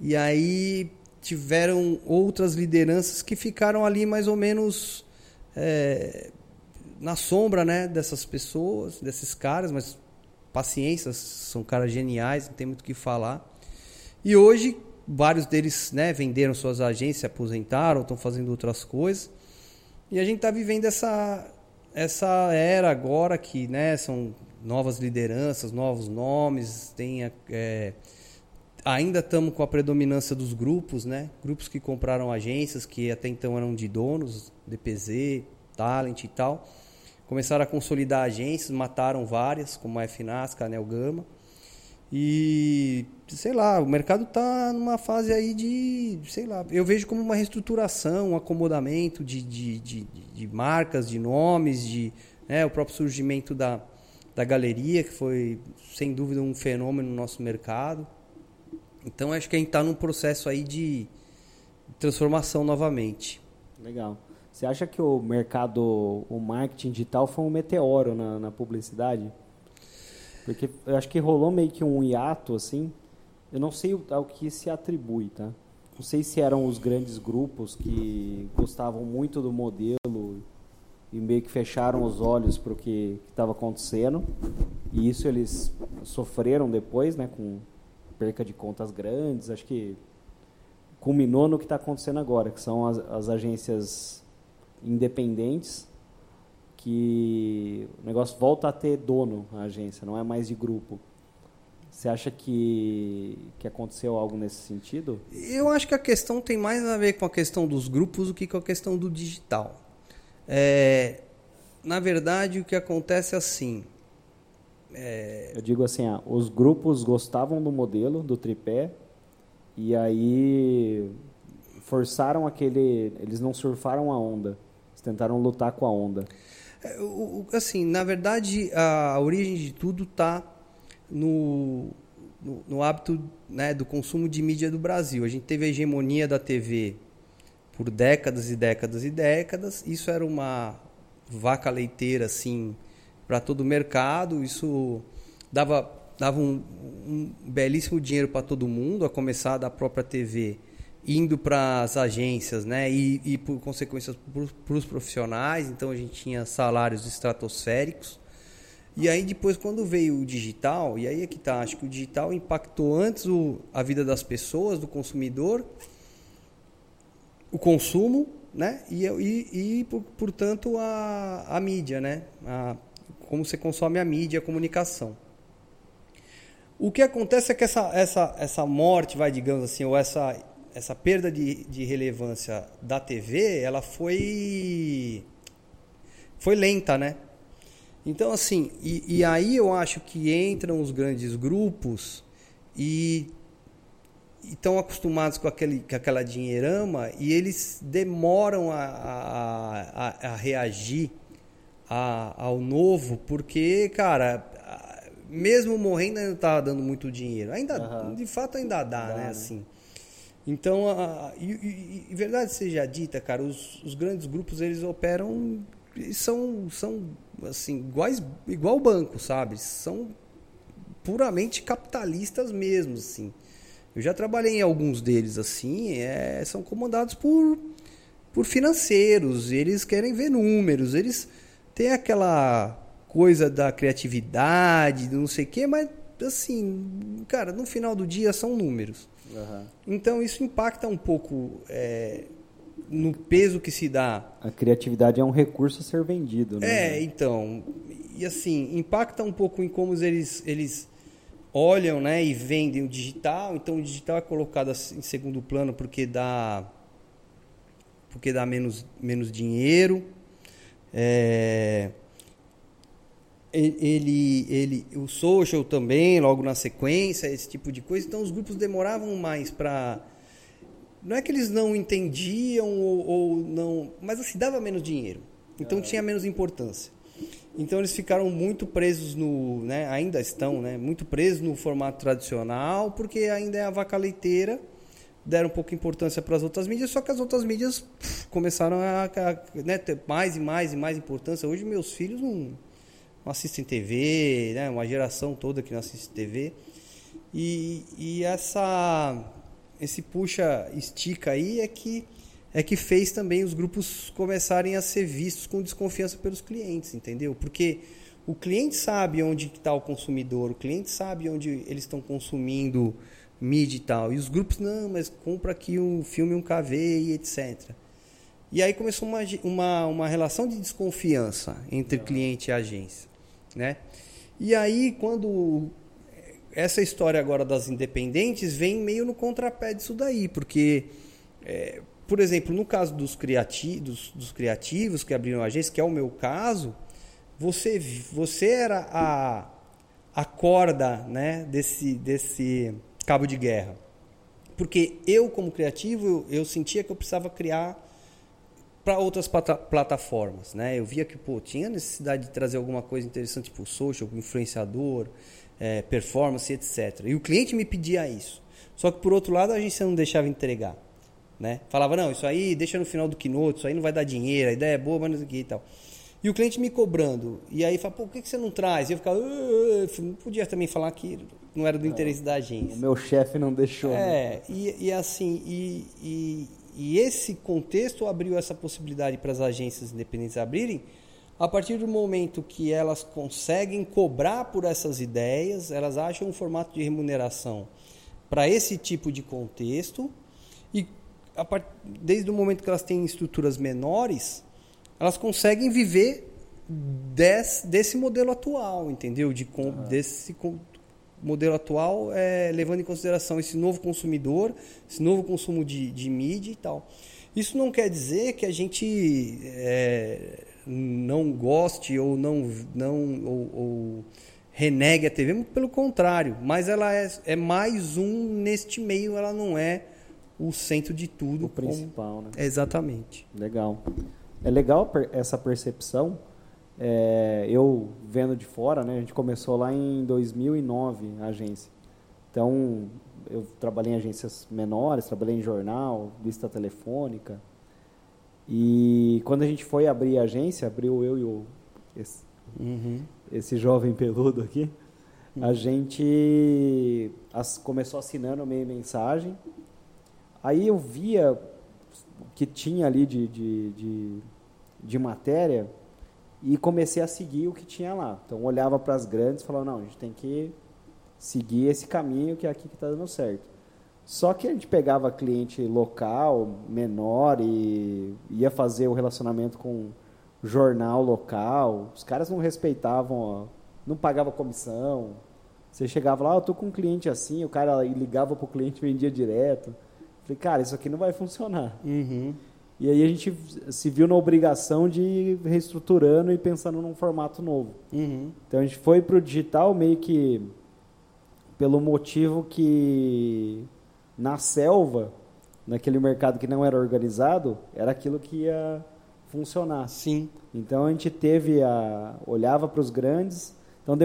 E aí tiveram outras lideranças que ficaram ali mais ou menos é, na sombra, né? Dessas pessoas, desses caras, mas paciência, são caras geniais, não tem muito o que falar. E hoje vários deles, né? Venderam suas agências, se aposentaram, estão fazendo outras coisas. E a gente está vivendo essa essa era agora que né, são novas lideranças, novos nomes, tem é, ainda estamos com a predominância dos grupos, né? Grupos que compraram agências que até então eram de donos, DPZ, Talent e tal. Começaram a consolidar agências, mataram várias, como a FNASC, a Gama. E, sei lá, o mercado está numa fase aí de, sei lá, eu vejo como uma reestruturação, um acomodamento de, de, de, de marcas, de nomes, de né, o próprio surgimento da, da galeria, que foi, sem dúvida, um fenômeno no nosso mercado. Então, acho que a gente está num processo aí de transformação novamente. Legal. Você acha que o mercado, o marketing digital foi um meteoro na, na publicidade? Porque eu acho que rolou meio que um hiato, assim. Eu não sei ao que se atribui, tá? Não sei se eram os grandes grupos que gostavam muito do modelo e meio que fecharam os olhos para o que estava acontecendo. E isso eles sofreram depois, né? Com perca de contas grandes. Acho que culminou no que está acontecendo agora, que são as, as agências independentes que o negócio volta a ter dono a agência, não é mais de grupo. Você acha que, que aconteceu algo nesse sentido? Eu acho que a questão tem mais a ver com a questão dos grupos do que com a questão do digital. É, na verdade, o que acontece é assim. É... Eu digo assim, ah, os grupos gostavam do modelo, do tripé, e aí forçaram aquele. Eles não surfaram a onda, eles tentaram lutar com a onda. Assim, na verdade, a origem de tudo está no, no, no, hábito né, do consumo de mídia do Brasil. A gente teve a hegemonia da TV por décadas e décadas e décadas. Isso era uma vaca leiteira, assim, para todo o mercado. Isso dava, dava um, um belíssimo dinheiro para todo mundo, a começar da própria TV indo para as agências, né? E, e por consequência para os profissionais. Então a gente tinha salários estratosféricos. E aí depois quando veio o digital, e aí é que tá, acho que o digital impactou antes o, a vida das pessoas, do consumidor, o consumo, né? E, e, e portanto a, a mídia, né? A, como você consome a mídia, a comunicação. O que acontece é que essa, essa, essa morte, vai, digamos assim, ou essa essa perda de, de relevância da TV, ela foi foi lenta, né? Então, assim, e, e, aí eu acho que entram os grandes grupos e estão acostumados com, aquele, com aquela dinheirama e eles demoram a, a, a reagir a, ao novo, porque, cara, mesmo morrendo ainda tá dando muito dinheiro. Ainda, uhum. de fato, ainda dá, dá né? né? Assim. Então, a, e, e, e, verdade seja dita, cara, os, os grandes grupos eles operam são são assim iguais igual banco, sabe? São puramente capitalistas mesmo, assim. Eu já trabalhei em alguns deles assim, é, são comandados por por financeiros, eles querem ver números, eles têm aquela coisa da criatividade, não sei o quê, mas assim, cara, no final do dia são números. Uhum. Então isso impacta um pouco é, no peso que se dá. A criatividade é um recurso a ser vendido, né? É, então. E assim, impacta um pouco em como eles, eles olham né, e vendem o digital. Então o digital é colocado em segundo plano porque dá, porque dá menos, menos dinheiro. É, ele, ele, o social também, logo na sequência, esse tipo de coisa. Então os grupos demoravam mais para. Não é que eles não entendiam ou, ou, não. Mas assim, dava menos dinheiro. Então tinha menos importância. Então eles ficaram muito presos no. Né, ainda estão, né, muito presos no formato tradicional, porque ainda é a vaca leiteira. deram pouca importância para as outras mídias, só que as outras mídias pff, começaram a, a né, ter mais e mais e mais importância. Hoje meus filhos não, não assistem TV, né, uma geração toda que não assiste TV. E, e essa esse puxa estica aí é que é que fez também os grupos começarem a ser vistos com desconfiança pelos clientes, entendeu? Porque o cliente sabe onde está o consumidor, o cliente sabe onde eles estão consumindo mídia e tal. E os grupos, não, mas compra aqui um filme, um KV e etc. E aí começou uma, uma, uma relação de desconfiança entre cliente e agência. Né? E aí, quando essa história agora das independentes vem meio no contrapé disso daí, porque, é, por exemplo, no caso dos, criati dos, dos criativos que abriram agência, que é o meu caso, você, você era a, a corda né, desse, desse cabo de guerra. Porque eu, como criativo, eu, eu sentia que eu precisava criar para outras plata plataformas. Né? Eu via que pô, tinha necessidade de trazer alguma coisa interessante, tipo social, influenciador, é, performance, etc. E o cliente me pedia isso. Só que, por outro lado, a agência não deixava entregar. Né? Falava, não, isso aí deixa no final do keynote, isso aí não vai dar dinheiro, a ideia é boa, mas não sei o que e tal. E o cliente me cobrando. E aí fala, pô, por que, que você não traz? E eu ficava, não podia também falar que não era do interesse da agência. O meu chefe não deixou. Né? É, né? e, e, assim, e, e, e, esse contexto abriu essa possibilidade para as agências independentes abrirem, a partir do momento que elas conseguem cobrar por essas ideias, elas acham um formato de remuneração para esse tipo de contexto, e part... desde o momento que elas têm estruturas menores, elas conseguem viver desse, desse modelo atual, entendeu? De, com, ah. Desse modelo atual, é, levando em consideração esse novo consumidor, esse novo consumo de, de mídia e tal. Isso não quer dizer que a gente é, não goste ou não, não ou, ou, renegue a TV, pelo contrário. Mas ela é, é mais um neste meio, ela não é o centro de tudo. O principal, né? Exatamente. Legal. É legal essa percepção. É, eu vendo de fora, né? A gente começou lá em 2009 a agência. Então, eu trabalhei em agências menores, trabalhei em jornal, lista telefônica. E quando a gente foi abrir a agência, abriu eu e o esse, uhum. esse jovem peludo aqui, a gente as, começou assinando meio mensagem. Aí eu via que tinha ali de, de, de, de, matéria e comecei a seguir o que tinha lá. Então olhava para as grandes e falava, não, a gente tem que seguir esse caminho que é aqui que está dando certo. Só que a gente pegava cliente local, menor, e ia fazer o relacionamento com jornal local. Os caras não respeitavam, ó, não pagava comissão. Você chegava lá, oh, eu tô com um cliente assim, o cara ligava pro cliente e vendia direto. Falei, cara, isso aqui não vai funcionar. Uhum. E aí a gente se viu na obrigação de ir reestruturando e pensando num formato novo. Uhum. Então a gente foi para o digital meio que pelo motivo que na selva, naquele mercado que não era organizado, era aquilo que ia funcionar. Sim. Então a gente teve a olhava para os grandes, então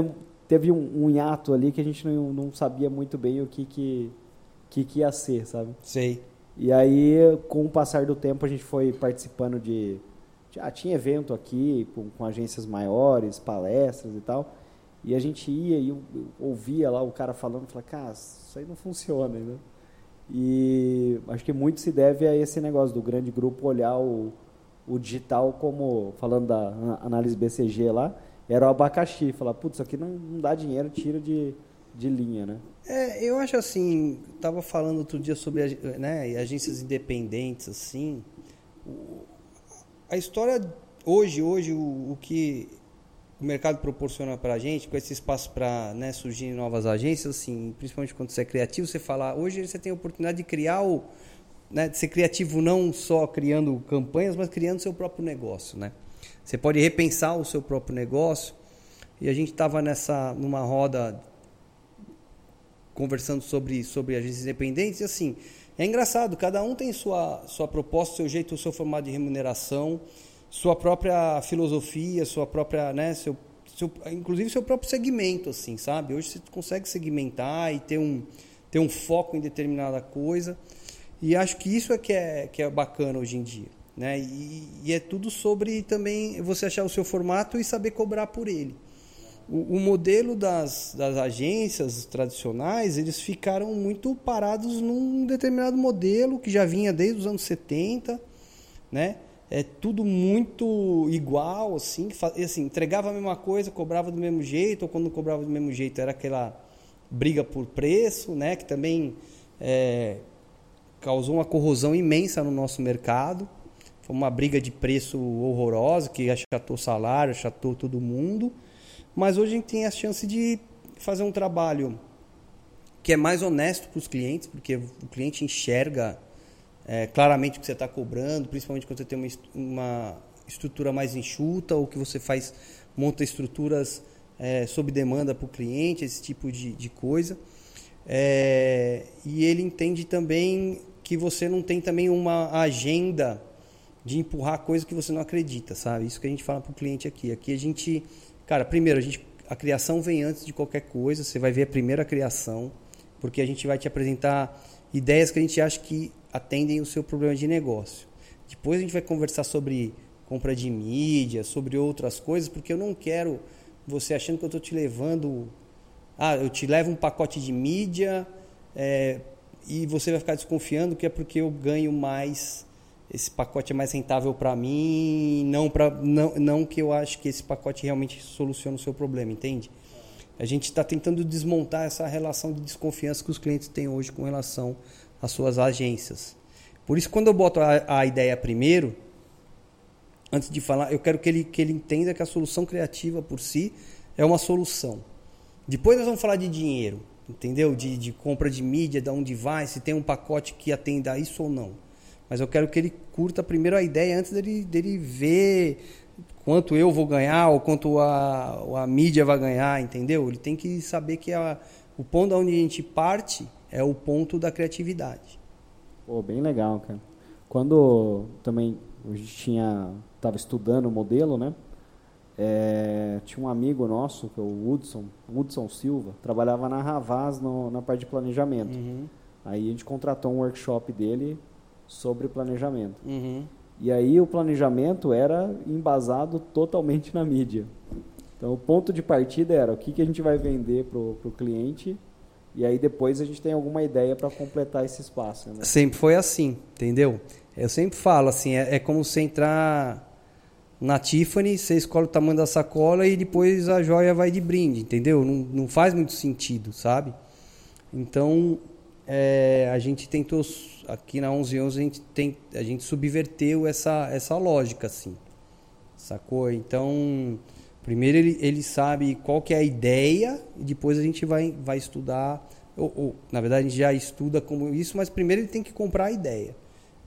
teve um, um hiato ali que a gente não, não sabia muito bem o que que que, que ia ser, sabe? Sei. E aí, com o passar do tempo, a gente foi participando de. Ah, tinha evento aqui com, com agências maiores, palestras e tal. E a gente ia e ouvia lá o cara falando, falava, cara, isso aí não funciona, né? E acho que muito se deve a esse negócio do grande grupo olhar o, o digital como, falando da análise BCG lá, era o abacaxi. Falar, putz, isso aqui não, não dá dinheiro, tira de, de linha, né? É, eu acho assim, estava falando outro dia sobre né, agências independentes, assim. A história hoje, hoje o, o que o mercado proporciona para a gente, com esse espaço para né, surgir novas agências, assim, principalmente quando você é criativo, você fala, hoje você tem a oportunidade de criar o, né, de ser criativo não só criando campanhas, mas criando seu próprio negócio, né? Você pode repensar o seu próprio negócio. E a gente estava nessa numa roda conversando sobre, sobre agências independentes, e assim, é engraçado, cada um tem sua, sua proposta, seu jeito, seu formato de remuneração, sua própria filosofia, sua própria, né, seu, seu, inclusive seu próprio segmento, assim, sabe? Hoje você consegue segmentar e ter um, ter um foco em determinada coisa. E acho que isso é que é, que é bacana hoje em dia. Né? E, e é tudo sobre também você achar o seu formato e saber cobrar por ele. O, o modelo das, das agências tradicionais, eles ficaram muito parados num determinado modelo que já vinha desde os anos 70, né? É tudo muito igual, assim, assim, entregava a mesma coisa, cobrava do mesmo jeito, ou quando cobrava do mesmo jeito era aquela briga por preço, né? Que também é, causou uma corrosão imensa no nosso mercado. Foi uma briga de preço horrorosa que achatou salário, achatou todo mundo. Mas hoje a gente tem a chance de fazer um trabalho que é mais honesto para os clientes, porque o cliente enxerga é, claramente o que você está cobrando, principalmente quando você tem uma, uma estrutura mais enxuta ou que você faz monta estruturas é, sob demanda para o cliente, esse tipo de, de coisa. É, e ele entende também que você não tem também uma agenda de empurrar coisa que você não acredita, sabe? Isso que a gente fala para o cliente aqui. Aqui a gente, cara, primeiro a gente, a criação vem antes de qualquer coisa. Você vai ver a primeira criação, porque a gente vai te apresentar ideias que a gente acha que atendem o seu problema de negócio. Depois a gente vai conversar sobre compra de mídia, sobre outras coisas, porque eu não quero você achando que eu estou te levando. Ah, eu te levo um pacote de mídia é, e você vai ficar desconfiando que é porque eu ganho mais, esse pacote é mais rentável para mim, não, pra, não, não que eu acho que esse pacote realmente soluciona o seu problema, entende? A gente está tentando desmontar essa relação de desconfiança que os clientes têm hoje com relação às suas agências. Por isso, quando eu boto a, a ideia primeiro, antes de falar, eu quero que ele, que ele entenda que a solução criativa por si é uma solução. Depois nós vamos falar de dinheiro entendeu? De, de compra de mídia, de onde vai, se tem um pacote que atenda a isso ou não. Mas eu quero que ele curta primeiro a ideia antes dele, dele ver quanto eu vou ganhar ou quanto a, a mídia vai ganhar, entendeu? Ele tem que saber que a, o ponto onde a gente parte é o ponto da criatividade. Pô, bem legal, cara. Quando também a gente tinha, estava estudando o modelo, né? É, tinha um amigo nosso, que é o Hudson, Hudson Silva, trabalhava na Ravaz no, na parte de planejamento. Uhum. Aí a gente contratou um workshop dele sobre planejamento. Uhum. E aí o planejamento era embasado totalmente na mídia. Então o ponto de partida era o que, que a gente vai vender para o cliente e aí depois a gente tem alguma ideia para completar esse espaço. Né? Sempre foi assim, entendeu? Eu sempre falo assim, é, é como você entrar na Tiffany, você escolhe o tamanho da sacola e depois a joia vai de brinde, entendeu? Não, não faz muito sentido, sabe? Então, é, a gente tentou, aqui na 1111, a gente, tem, a gente subverteu essa, essa lógica, assim, sacou? Então, primeiro ele, ele sabe qual que é a ideia e depois a gente vai, vai estudar, ou, ou na verdade a gente já estuda como isso, mas primeiro ele tem que comprar a ideia.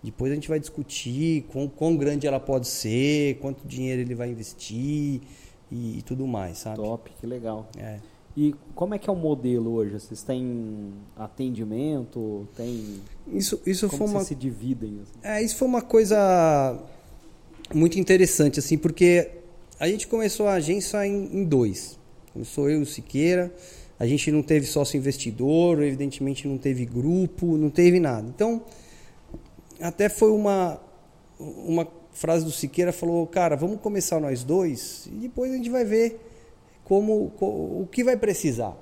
Depois a gente vai discutir quão, quão grande ela pode ser, quanto dinheiro ele vai investir e, e tudo mais, sabe? Top, que legal. É. E como é que é o modelo hoje? Vocês têm atendimento? Tem isso isso como foi uma se dividem? Assim? É, isso foi uma coisa muito interessante assim, porque a gente começou a agência em, em dois. Começou eu e o Siqueira. A gente não teve sócio investidor, evidentemente não teve grupo, não teve nada. Então, até foi uma, uma frase do Siqueira, falou, cara, vamos começar nós dois e depois a gente vai ver como, o que vai precisar.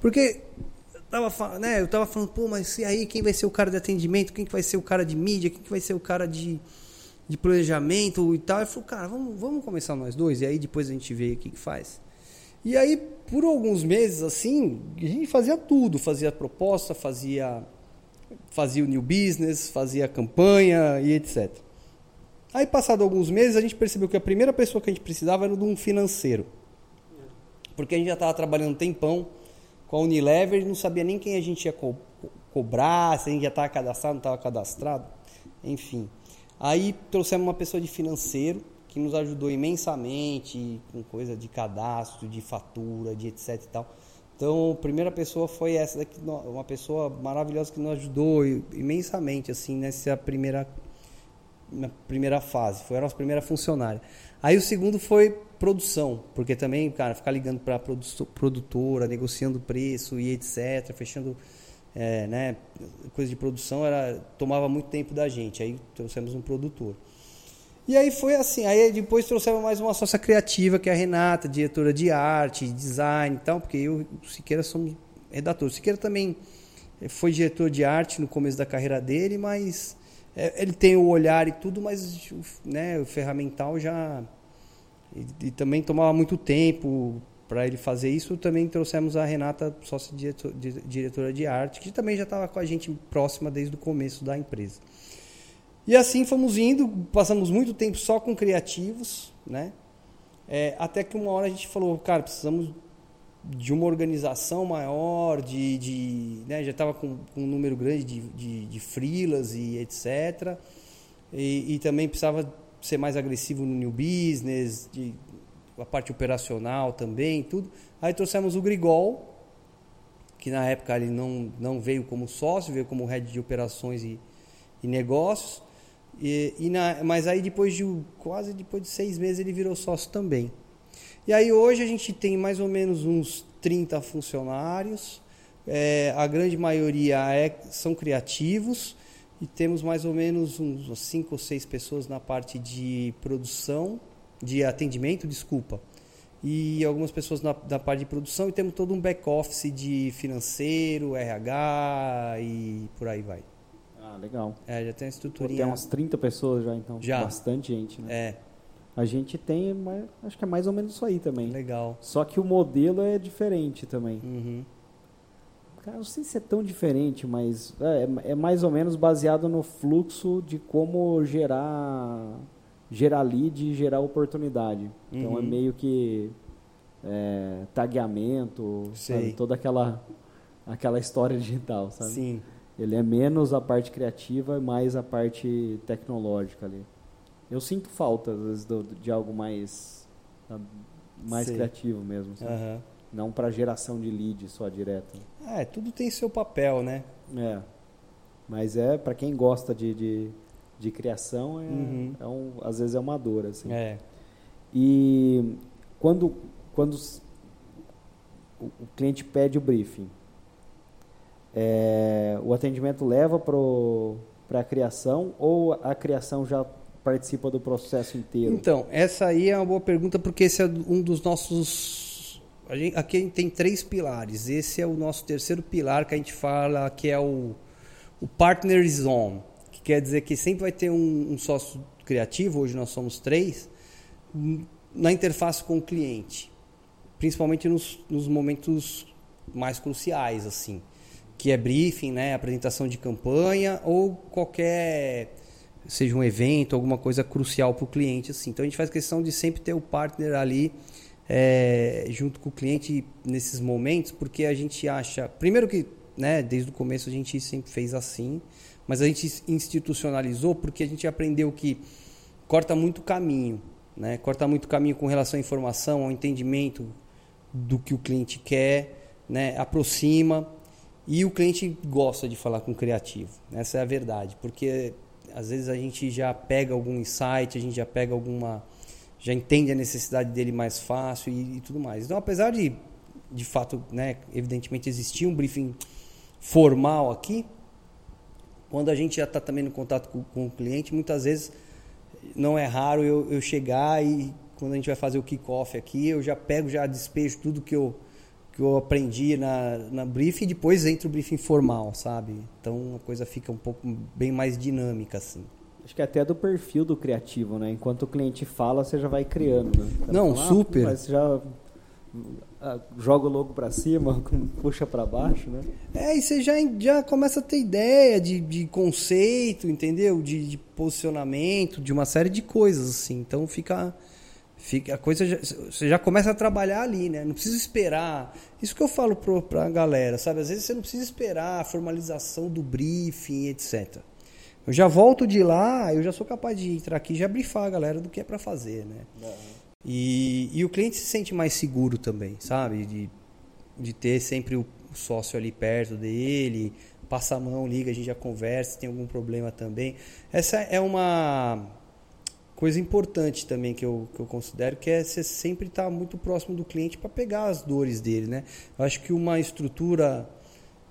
Porque tava, né, eu tava falando, pô, mas e aí quem vai ser o cara de atendimento, quem que vai ser o cara de mídia, quem que vai ser o cara de, de planejamento e tal. Ele falou, cara, vamos, vamos começar nós dois e aí depois a gente vê o que, que faz. E aí, por alguns meses, assim, a gente fazia tudo, fazia proposta, fazia fazia o new business, fazia campanha e etc. Aí, passado alguns meses, a gente percebeu que a primeira pessoa que a gente precisava era de um financeiro. Porque a gente já estava trabalhando tempão com a Unilever, não sabia nem quem a gente ia co cobrar, se a gente já estava cadastrado, não estava cadastrado, enfim. Aí trouxemos uma pessoa de financeiro que nos ajudou imensamente com coisa de cadastro, de fatura, de etc e tal. Então, a primeira pessoa foi essa daqui, uma pessoa maravilhosa que nos ajudou imensamente assim nessa primeira na primeira fase, foi a nossa primeira funcionária. Aí o segundo foi produção, porque também, cara, ficar ligando para produtora, negociando preço e etc, fechando é, né, coisa de produção era tomava muito tempo da gente. Aí trouxemos um produtor. E aí foi assim, aí depois trouxemos mais uma sócia criativa, que é a Renata, diretora de arte, design e tal, porque eu e o Siqueira somos redatores. O Siqueira também foi diretor de arte no começo da carreira dele, mas é, ele tem o olhar e tudo, mas né, o ferramental já. E, e também tomava muito tempo para ele fazer isso. Também trouxemos a Renata, sócia diretor, diretora de arte, que também já estava com a gente próxima desde o começo da empresa. E assim fomos indo, passamos muito tempo só com criativos, né? É, até que uma hora a gente falou, cara, precisamos de uma organização maior, de, de né, já estava com, com, um número grande de, de, de e etc. E, e, também precisava ser mais agressivo no new business, de, a parte operacional também, tudo. Aí trouxemos o Grigol, que na época ele não, não veio como sócio, veio como head de operações e, e negócios. E, e na, mas aí depois de quase depois de seis meses ele virou sócio também. E aí hoje a gente tem mais ou menos uns 30 funcionários, é, a grande maioria é, são criativos e temos mais ou menos uns 5 ou 6 pessoas na parte de produção, de atendimento, desculpa, e algumas pessoas na, na parte de produção e temos todo um back-office de financeiro, RH e por aí vai. Ah, legal. É, já tem a estrutura. Tem umas 30 pessoas já, então. Já. Bastante gente, né? É. A gente tem, acho que é mais ou menos isso aí também. Legal. Só que o modelo é diferente também. Uhum. Cara, não sei se é tão diferente, mas é, é, mais ou menos baseado no fluxo de como gerar, gerar lead e gerar oportunidade. Uhum. Então é uhum. meio que é, tagueamento, sabe? toda aquela, aquela história digital, sabe? Sim. Ele é menos a parte criativa e mais a parte tecnológica ali. Eu sinto falta, às vezes, do, de algo mais, mais criativo mesmo. Uhum. Não para geração de lead só direto. É, tudo tem seu papel, né? É. Mas é, para quem gosta de, de, de criação, é, uhum. é um, às vezes é uma dor. Assim. É. E quando, quando o, o cliente pede o briefing, é, o atendimento leva para a criação ou a criação já participa do processo inteiro? Então, essa aí é uma boa pergunta, porque esse é um dos nossos. A gente, aqui a gente tem três pilares. Esse é o nosso terceiro pilar que a gente fala que é o, o Partner On, que quer dizer que sempre vai ter um, um sócio criativo, hoje nós somos três, na interface com o cliente, principalmente nos, nos momentos mais cruciais, assim, que é briefing, né, apresentação de campanha ou qualquer seja um evento, alguma coisa crucial para o cliente. Assim. Então a gente faz questão de sempre ter o partner ali é, junto com o cliente nesses momentos, porque a gente acha. Primeiro que né, desde o começo a gente sempre fez assim, mas a gente institucionalizou porque a gente aprendeu que corta muito caminho. Né? Corta muito caminho com relação à informação, ao entendimento do que o cliente quer, né? aproxima. E o cliente gosta de falar com o criativo. Essa é a verdade. Porque às vezes a gente já pega algum insight, a gente já pega alguma. já entende a necessidade dele mais fácil e, e tudo mais. Então, apesar de, de fato, né, evidentemente existir um briefing formal aqui, quando a gente já está também no contato com, com, o cliente, muitas vezes não é raro eu, eu chegar e quando a gente vai fazer o kickoff aqui, eu já pego, já despejo tudo que eu que eu aprendi na, na briefing e depois entra o briefing formal, sabe? Então a coisa fica um pouco bem mais dinâmica, assim. Acho que é até do perfil do criativo, né? Enquanto o cliente fala, você já vai criando, né? Não, falar, super. Ah, mas já ah, joga o logo para cima, puxa para baixo, né? É, e você já, já começa a ter ideia de, de conceito, entendeu? De, de posicionamento, de uma série de coisas, assim. Então fica Fica, a coisa já, você já começa a trabalhar ali, né? Não precisa esperar. Isso que eu falo para a galera, sabe? Às vezes você não precisa esperar a formalização do briefing, etc. Eu já volto de lá, eu já sou capaz de entrar aqui e já brifar a galera do que é para fazer, né? Uhum. E, e o cliente se sente mais seguro também, sabe? De, de ter sempre o sócio ali perto dele, passa a mão, liga, a gente já conversa, tem algum problema também. Essa é uma coisa importante também que eu, que eu considero que é você sempre estar tá muito próximo do cliente para pegar as dores dele, né? Eu acho que uma estrutura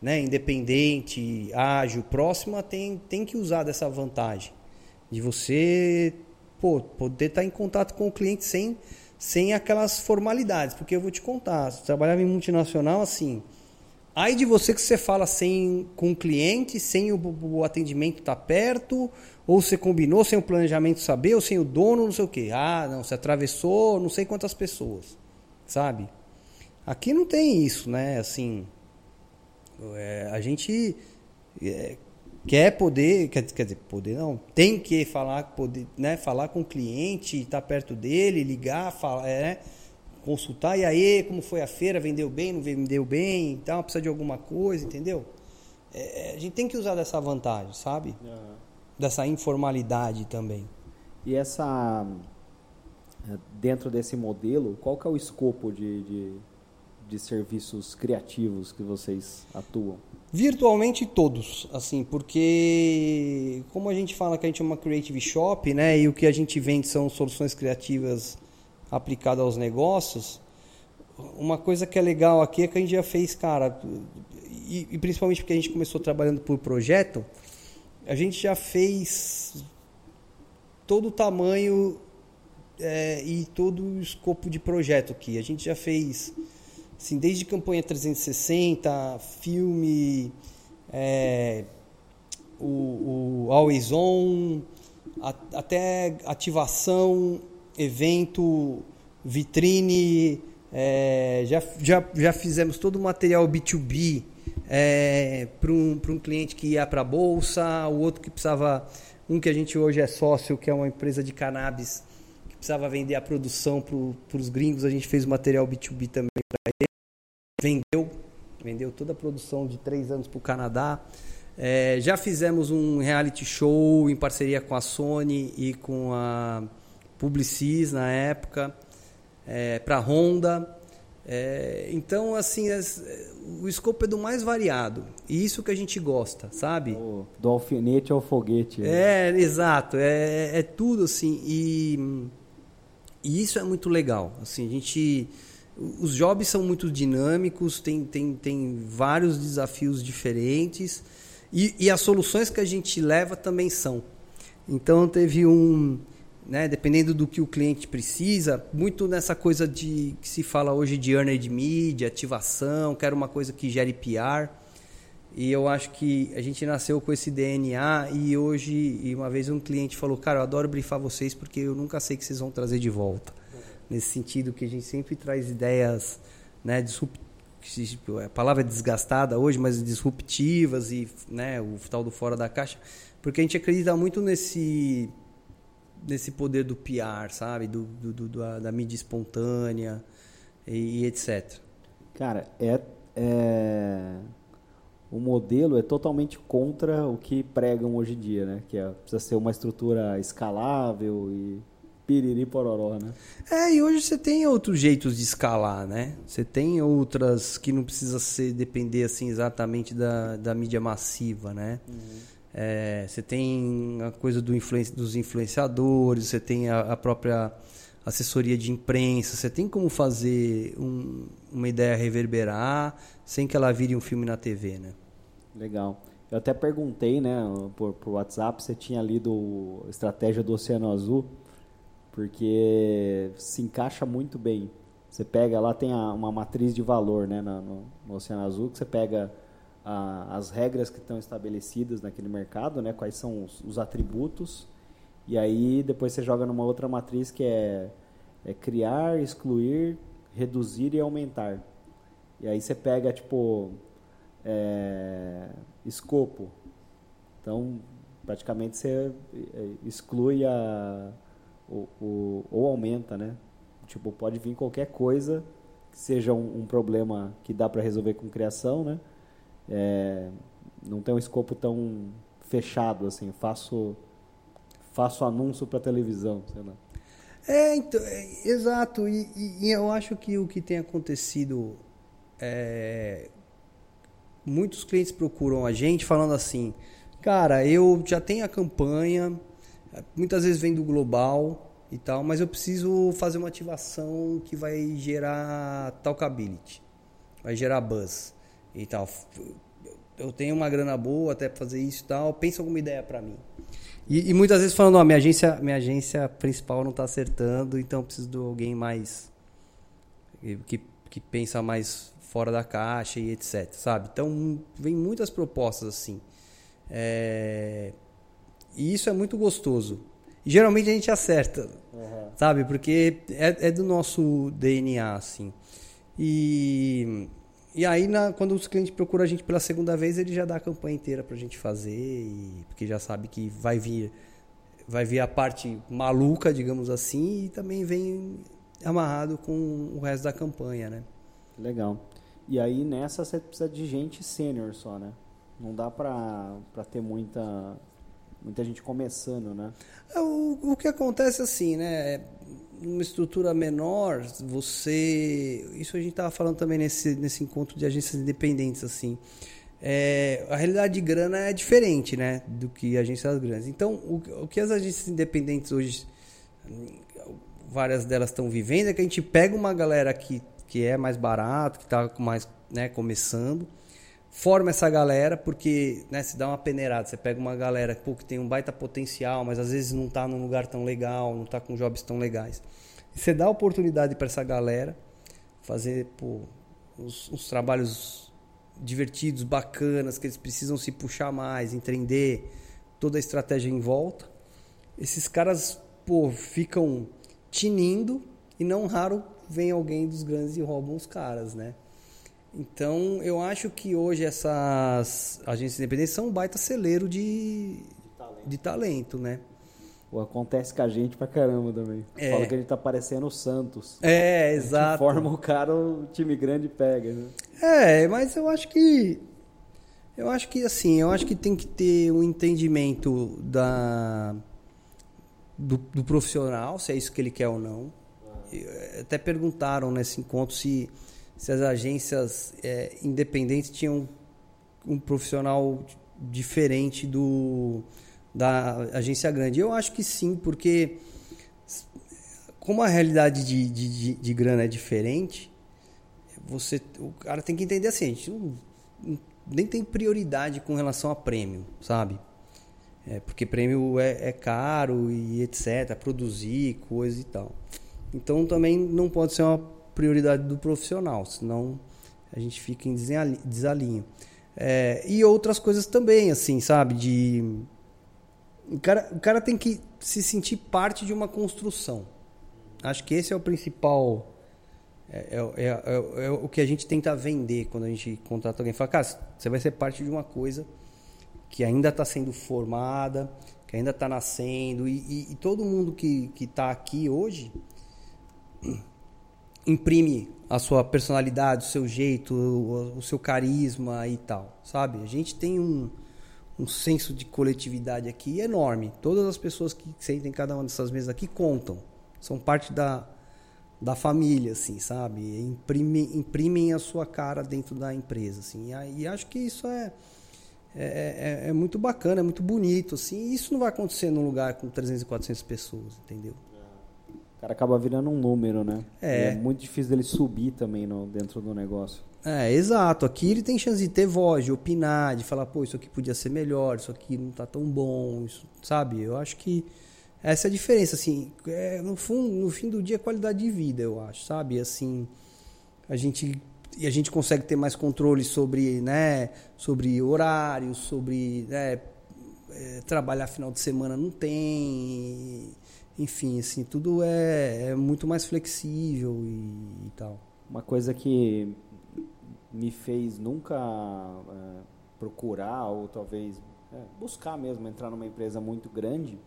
né, independente, ágil, próxima, tem, tem que usar dessa vantagem. De você pô, poder estar em contato com o cliente sem, sem aquelas formalidades. Porque eu vou te contar, se trabalhava em multinacional assim. Aí de você que você fala sem com o cliente, sem o, o atendimento estar tá perto, ou você combinou sem o planejamento saber, ou sem o dono, não sei o quê. Ah, não, você atravessou não sei quantas pessoas, sabe? Aqui não tem isso, né? Assim, é, a gente é, quer poder, quer, quer dizer, poder não, tem que falar, poder, né, falar com o cliente, estar tá perto dele, ligar, falar, é, consultar, e aí, como foi a feira, vendeu bem, não vendeu bem, então precisa de alguma coisa, entendeu? É, a gente tem que usar dessa vantagem, sabe? Uhum. Dessa informalidade também. E essa, dentro desse modelo, qual que é o escopo de, de de serviços criativos que vocês atuam? Virtualmente todos, assim, porque como a gente fala que a gente é uma creative shop, né, e o que a gente vende são soluções criativas aplicadas aos negócios, uma coisa que é legal aqui é que a gente já fez, cara, e, e principalmente porque a gente começou trabalhando por projeto, a gente já fez todo o tamanho é, e todo o escopo de projeto aqui. A gente já fez Assim, desde campanha 360, filme, é, o, o Always On, a, até ativação, evento, vitrine, é, já, já, já fizemos todo o material B2B é, para um, um cliente que ia para a bolsa, o outro que precisava, um que a gente hoje é sócio, que é uma empresa de cannabis, que precisava vender a produção para os gringos, a gente fez o material B2B também para ele vendeu, vendeu toda a produção de três anos para o Canadá. É, já fizemos um reality show em parceria com a Sony e com a Publicis na época, é, para a Honda. É, então, assim, as, o escopo é do mais variado. E isso que a gente gosta, sabe? Oh, do alfinete ao foguete. Né? É, exato. É, é tudo assim. E, e isso é muito legal. Assim, a gente os jobs são muito dinâmicos, tem, tem, tem vários desafios diferentes e, e as soluções que a gente leva também são. Então teve um, né, dependendo do que o cliente precisa, muito nessa coisa de que se fala hoje de earned media, ativação, quero uma coisa que gere PR. E eu acho que a gente nasceu com esse DNA e hoje, e uma vez um cliente falou, cara, eu adoro brifar vocês porque eu nunca sei que vocês vão trazer de volta nesse sentido que a gente sempre traz ideias, né, a palavra é desgastada hoje, mas disruptivas e, né, o tal do fora da caixa, porque a gente acredita muito nesse nesse poder do PR, sabe, do, do, do da, da, mídia espontânea e, e, etc. Cara, é, é o modelo é totalmente contra o que pregam hoje em dia, né? Que é, precisa ser uma estrutura escalável e piriri pororó, né? É, e hoje você tem outros jeitos de escalar, né? Você tem outras que não precisa ser depender assim exatamente da, da mídia massiva, né? Uhum. É, você tem a coisa do dos influenciadores, você tem a, a, própria assessoria de imprensa, você tem como fazer um, uma ideia reverberar sem que ela vire um filme na TV, né? Legal. Eu até perguntei, né, por, por WhatsApp, você tinha lido Estratégia do Oceano Azul porque se encaixa muito bem. Você pega lá tem a, uma matriz de valor, né, no, no Oceano Azul que você pega a, as regras que estão estabelecidas naquele mercado, né, quais são os, os, atributos e aí depois você joga numa outra matriz que é, é criar, excluir, reduzir e aumentar. E aí você pega tipo é, escopo. Então praticamente você é, exclui a ou, ou, ou aumenta, né? Tipo, pode vir qualquer coisa que seja um, um problema que dá para resolver com criação, né? É, não tem um escopo tão fechado assim. Faço faço anúncio para televisão, sei lá. É, então, é, exato. E, e, e, eu acho que o que tem acontecido é, muitos clientes procuram a gente falando assim, cara, eu já tenho a campanha, muitas vezes vem do global e tal, mas eu preciso fazer uma ativação que vai gerar talkability, vai gerar buzz e tal. eu tenho uma grana boa até pra fazer isso e tal, pensa alguma ideia para mim. E, e, muitas vezes falando, ó, minha agência, minha agência principal não está acertando, então eu preciso de alguém mais que, que pensa mais fora da caixa e etc, sabe? Então vem muitas propostas assim. É... E isso é muito gostoso. E geralmente a gente acerta, uhum. sabe? Porque é, é, do nosso DNA, assim. E, e aí, na, quando os clientes procuram a gente pela segunda vez, ele já dá a campanha inteira pra gente fazer, e, porque já sabe que vai vir, vai vir a parte maluca, digamos assim, e também vem amarrado com o resto da campanha, né? Legal. E aí nessa você precisa de gente sênior só, né? Não dá pra, pra ter muita, muita gente começando, né? É, o, o que acontece assim, né? Numa estrutura menor, você. Isso a gente estava falando também nesse, nesse encontro de agências independentes, assim. É, a realidade de grana é diferente, né? Do que agências grandes. Então, o, o que as agências independentes hoje várias delas estão vivendo é que a gente pega uma galera que, que é mais barato, que está mais né, começando, forma essa galera, porque né, se dá uma peneirada, você pega uma galera pô, que tem um baita potencial, mas às vezes não está num lugar tão legal, não está com jobs tão legais. Você dá oportunidade para essa galera fazer pô, uns, uns trabalhos divertidos, bacanas, que eles precisam se puxar mais, entender toda a estratégia em volta. Esses caras pô, ficam tinindo e não raro vem alguém dos grandes e roubam os caras, né? Então, eu acho que hoje essas agências independentes são um baita celeiro de, de, talento. de talento, né? Pô, acontece com a gente pra caramba também. É. Fala que a gente tá parecendo o Santos. É, exato. Forma o cara, o time grande pega, né? É, mas eu acho que eu acho que assim, eu acho que tem que ter um entendimento da do, do, profissional, se é isso que ele quer ou não. Eh, até perguntaram nesse encontro se, se as agências é, independentes tinham um profissional diferente do da agência grande. Eu acho que sim, porque como a realidade de, de, de, de grana é diferente, você, o cara tem que entender assim, a gente não, nem tem prioridade com relação a prêmio, sabe? É, porque prêmio é, é, caro e etc. Produzir coisa e tal. Então também não pode ser uma prioridade do profissional, senão a gente fica em desalinho. É, e outras coisas também, assim, sabe? De. O cara, o cara tem que se sentir parte de uma construção. Acho que esse é o principal. É, é, é, é, é o que a gente tenta vender quando a gente contrata alguém. Fala, cara, você vai ser parte de uma coisa que ainda está sendo formada, que ainda está nascendo, e, e, e, todo mundo que está aqui hoje imprime a sua personalidade, o seu jeito, o, o seu carisma e tal, sabe? A gente tem um, um senso de coletividade aqui enorme. Todas as pessoas que sentem em cada uma dessas mesas aqui contam, são parte da, da família, assim, sabe? Imprime, imprimem a sua cara dentro da empresa, assim. E, e acho que isso é é, é, é, muito bacana, é muito bonito, assim. Isso não vai acontecer num lugar com 300 e 400 pessoas, entendeu? Cara acaba virando um número, né? É. é muito difícil dele subir também no, dentro do negócio. É, exato. Aqui ele tem chance de ter voz, de opinar, de falar, pô, isso aqui podia ser melhor, isso aqui não tá tão bom, isso, sabe? Eu acho que essa é a diferença, assim. É, no, fundo, no fim do dia, é qualidade de vida, eu acho, sabe? Assim, a gente e a gente consegue ter mais controle sobre, né, sobre horários, sobre né, é, trabalhar final de semana não tem, enfim, assim, tudo é, é muito mais flexível e, e, tal. Uma coisa que me fez nunca é, procurar ou talvez é, buscar mesmo entrar numa empresa muito grande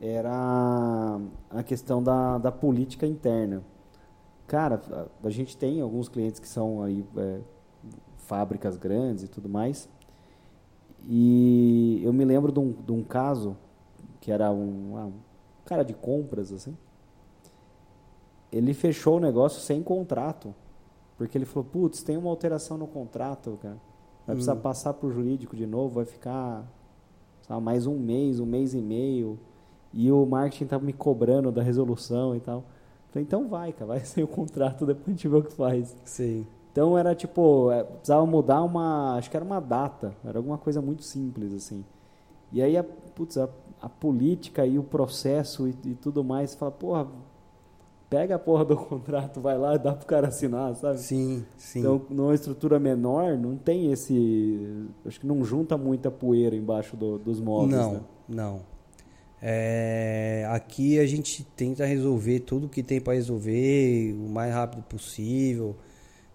era a questão da, da política interna cara, a, a gente tem alguns clientes que são aí é, fábricas grandes e tudo mais. E eu me lembro de um, de um caso que era um, um cara de compras, assim. Ele fechou o negócio sem contrato. Porque ele falou, putz, tem uma alteração no contrato, cara. Vai precisar hum. passar para o jurídico de novo, vai ficar sabe, mais um mês, um mês e meio. E o marketing estava me cobrando da resolução e tal. Falei, então vai, cara, vai sem o contrato, depois a gente vê o que faz. Sim. Então era tipo, é, precisava mudar uma, acho que era uma data, era alguma coisa muito simples assim. E aí a, putz, a, a política e o processo e, e tudo mais, fala, porra, pega a porra do contrato, vai lá e dá pro cara assinar, sabe? Sim, sim. Então, numa estrutura menor, não tem esse. Acho que não junta muita poeira embaixo do, dos móveis. Não, né? não. É, aqui a gente tenta resolver tudo que tem para resolver o mais rápido possível.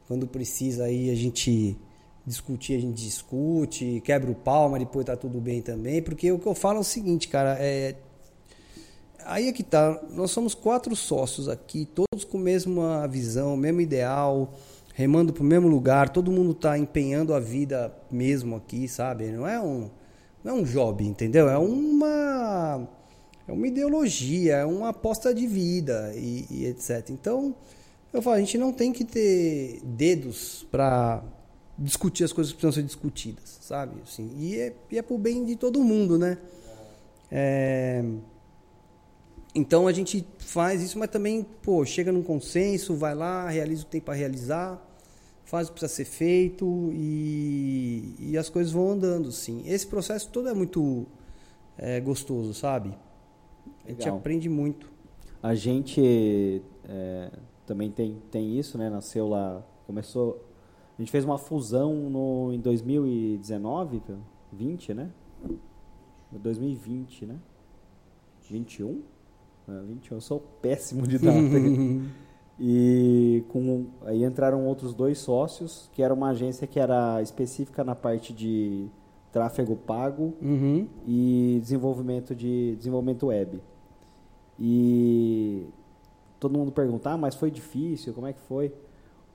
Quando precisa aí a gente discutir, a gente discute, quebra o pau, mas depois tá tudo bem também. Porque o que eu falo é o seguinte, cara, é. Aí é que tá, nós somos quatro sócios aqui, todos com a mesma visão, mesmo ideal, remando pro mesmo lugar, todo mundo tá empenhando a vida mesmo aqui, sabe? Não é um, não é um job, entendeu? É uma é uma ideologia, é uma aposta de vida e, e etc. Então, eu falo, a gente não tem que ter dedos para discutir as coisas que precisam ser discutidas, sabe? Assim, e, é, e é pro bem de todo mundo, né? É... Então a gente faz isso, mas também, pô, chega num consenso, vai lá, realiza o que tem para realizar, faz o que precisa ser feito e, e as coisas vão andando, sim. Esse processo todo é muito é, gostoso, sabe? A gente aprende muito. A gente é, também tem, tem isso, né? Nasceu lá, começou. A gente fez uma fusão no, em 2019, 20, né? 2020, né? 21? É, 21. Eu sou péssimo de data. e com aí entraram outros dois sócios, que era uma agência que era específica na parte de tráfego pago Uhum. e desenvolvimento de desenvolvimento web. E todo mundo pergunta, ah, mas foi difícil, como é que foi?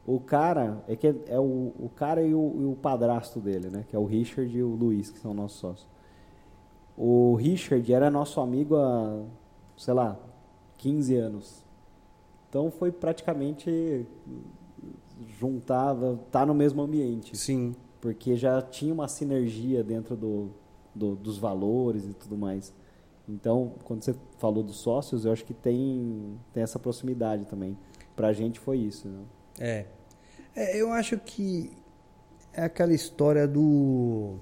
O cara, é que é, é o, o cara e o, e o padrasto dele, né? Que é o Richard e o Luiz, que são nossos sócios. O Richard era nosso amigo há, sei lá, 15 anos. Então foi praticamente juntava, tá no mesmo ambiente Sim. porque já tinha uma sinergia dentro do, do- dos valores e tudo mais. Então, quando você falou dos sócios, eu acho que tem, tem essa proximidade também. Pra gente foi isso. Né? É. É, eu acho que é aquela história do.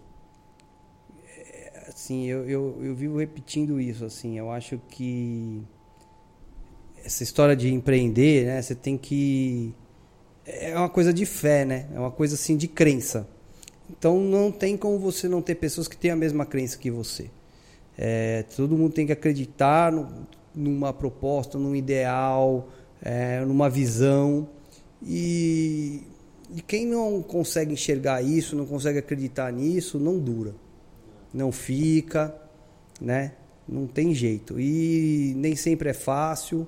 é, Assim, eu, eu, eu vivo repetindo isso, assim. Eu acho que essa história de empreender, né? Você tem que. É uma coisa de fé, né? É uma coisa assim de crença. Então não tem como você não ter pessoas que têm a mesma crença que você. É, todo mundo tem que acreditar no- numa proposta, num ideal, é, numa visão. E, e quem não consegue enxergar isso, não consegue acreditar nisso, não dura. Não fica, né? Não tem jeito. E nem sempre é fácil.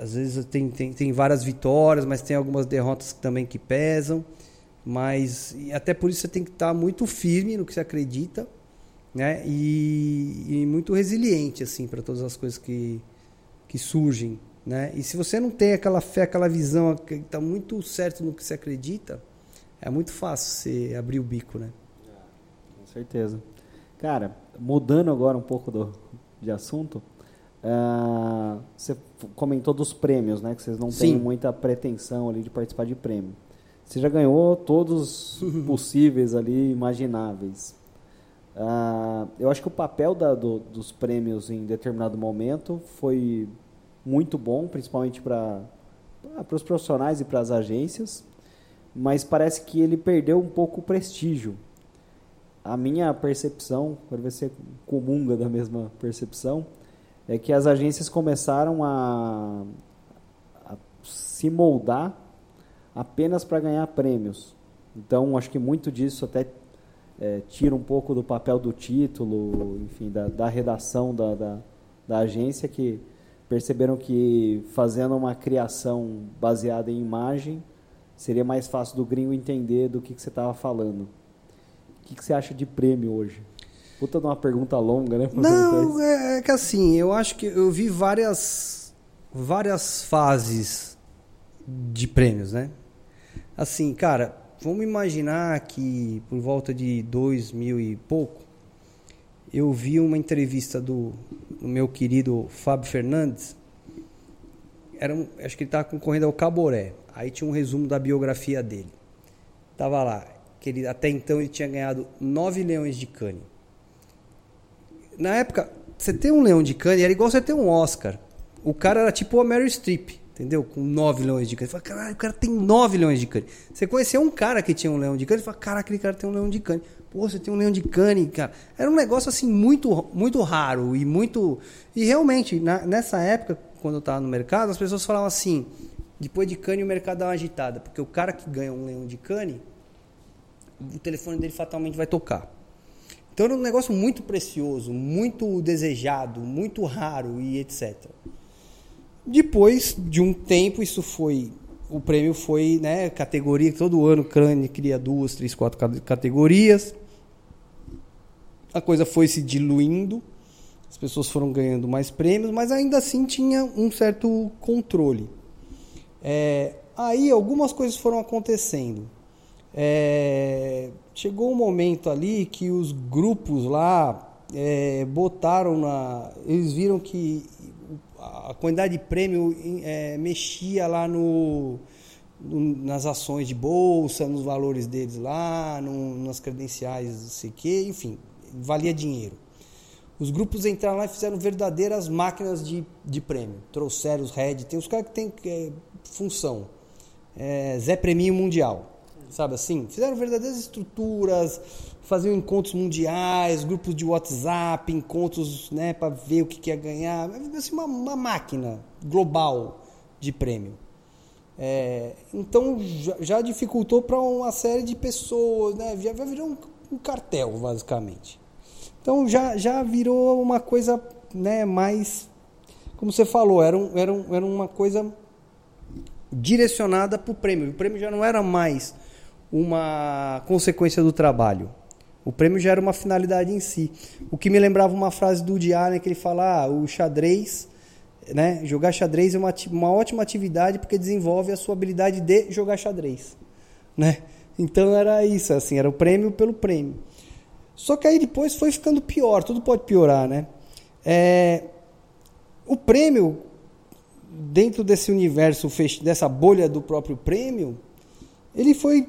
Às vezes tem, tem, tem várias vitórias, mas tem algumas derrotas também que pesam. Mas até por isso você tem que estar muito firme no que você acredita, né? E, e muito resiliente assim para todas as coisas que, que surgem, né? E se você não tem aquela fé, aquela visão, que está muito certo no que você acredita, é muito fácil você abrir o bico, né? Com certeza. Cara, mudando agora um pouco do, de assunto, ah, você comentou dos prêmios, né? Que vocês não têm Sim. muita pretensão ali de participar de prêmio. Você já ganhou todos possíveis ali, imagináveis. Ah, eu acho que o papel da- do- dos prêmios em determinado momento foi muito bom, principalmente para os profissionais e para as agências, mas parece que ele perdeu um pouco o prestígio. A minha percepção, quero ver se comunga da mesma percepção, é que as agências começaram a, a se moldar apenas para ganhar prêmios. Então, acho que muito disso até é, tira um pouco do papel do título, enfim, da, da redação da, da, da agência, que perceberam que fazendo uma criação baseada em imagem seria mais fácil do gringo entender do que, que você estava falando. O que, que você acha de prêmio hoje? Puta de uma pergunta longa, né? Não, é, é que assim, eu acho que eu vi várias várias fases de prêmios, né? Assim, cara, vamos imaginar que por volta de dois mil e pouco, eu vi uma entrevista do, do meu querido Fábio Fernandes. Era um, acho que ele estava concorrendo ao Caboré. Aí tinha um resumo da biografia dele. Tava lá, que ele, até então ele tinha ganhado nove leões de cane. Na época, você ter um leão de cane era igual você ter um Oscar. O cara era tipo a Mary Streep, entendeu? Com nove leões de. Você fala, caralho, o cara tem nove leões de cane. Você conheceu um cara que tinha um leão de e fala, cara, aquele cara tem um leão de cane. Pô, você tem um leão de cane, cara. Era um negócio assim muito, muito raro e muito. E realmente, na, nessa época, quando eu estava no mercado, as pessoas falavam assim: depois de cane o mercado dá uma agitada, porque o cara que ganha um leão de cane, o telefone dele fatalmente vai tocar. Então era um negócio muito precioso, muito desejado, muito raro e etc. Depois de um tempo, isso foi. O prêmio foi, né, categoria, todo ano Crane cria duas, três, quatro categorias. A coisa foi se diluindo, as pessoas foram ganhando mais prêmios, mas ainda assim tinha um certo controle. É, aí algumas coisas foram acontecendo. É, chegou um momento ali que os grupos lá é, botaram na. Eles viram que a quantidade de prêmio é, mexia lá no, no, nas ações de bolsa, nos valores deles lá, no, nas credenciais, não sei o quê, enfim, valia dinheiro. Os grupos entraram lá e fizeram verdadeiras máquinas de, de prêmio. Trouxeram os Red, tem os caras que têm é, função. É, Zé Preminho Mundial sabe assim? Fizeram verdadeiras estruturas, faziam encontros mundiais, grupos de WhatsApp, encontros né, para ver o que, que ia ganhar. Assim, uma, uma máquina global de prêmio. É, então já, já dificultou para uma série de pessoas, né? já, já virou um, um, cartel, basicamente. Então já, já virou uma coisa né, mais. Como você falou, era, um, era, um, era uma coisa direcionada para o prêmio. O prêmio já não era mais uma consequência do trabalho. O prêmio já era uma finalidade em si. O que me lembrava uma frase do Diário, que ele fala: ah, o xadrez, né, jogar xadrez é uma, uma ótima atividade porque desenvolve a sua habilidade de jogar xadrez. Né? Então era isso, assim, era o prêmio pelo prêmio. Só que aí depois foi ficando pior, tudo pode piorar, né? É, o prêmio, dentro desse universo, dessa bolha do próprio prêmio, ele foi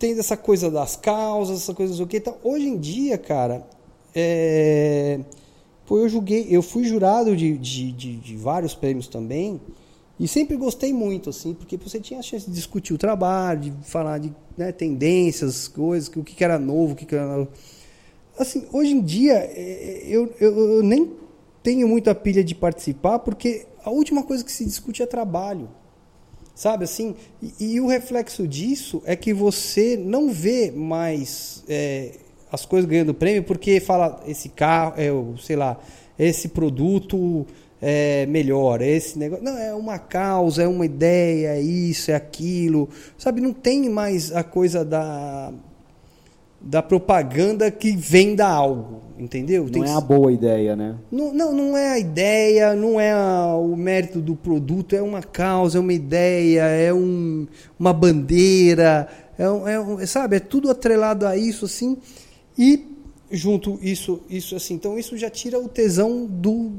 tem essa coisa das causas, essa coisa do que. Então, hoje em dia, cara, é... Pô, eu julguei, eu fui jurado de, de, de, de, vários prêmios também. E sempre gostei muito, assim, porque você tinha a chance de discutir o trabalho, de falar de né, tendências, coisas, o que, era novo, o que, que era. Assim, hoje em dia, é, eu, eu, eu nem tenho muita pilha de participar, porque a última coisa que se discute é trabalho. Sabe assim? E, e, o reflexo disso é que você não vê mais é, as coisas ganhando prêmio porque fala esse carro, é, sei lá, esse produto é melhor, esse negócio. Não, é uma causa, é uma ideia, é isso, é aquilo. Sabe? Não tem mais a coisa da da propaganda que venda algo, entendeu? Não Tem é a boa ideia, né? Não, não, não é a ideia, não é a, o mérito do produto, é uma causa, é uma ideia, é um, uma bandeira, é, é sabe? É tudo atrelado a isso, assim, e junto isso, isso assim, então isso já tira o tesão do,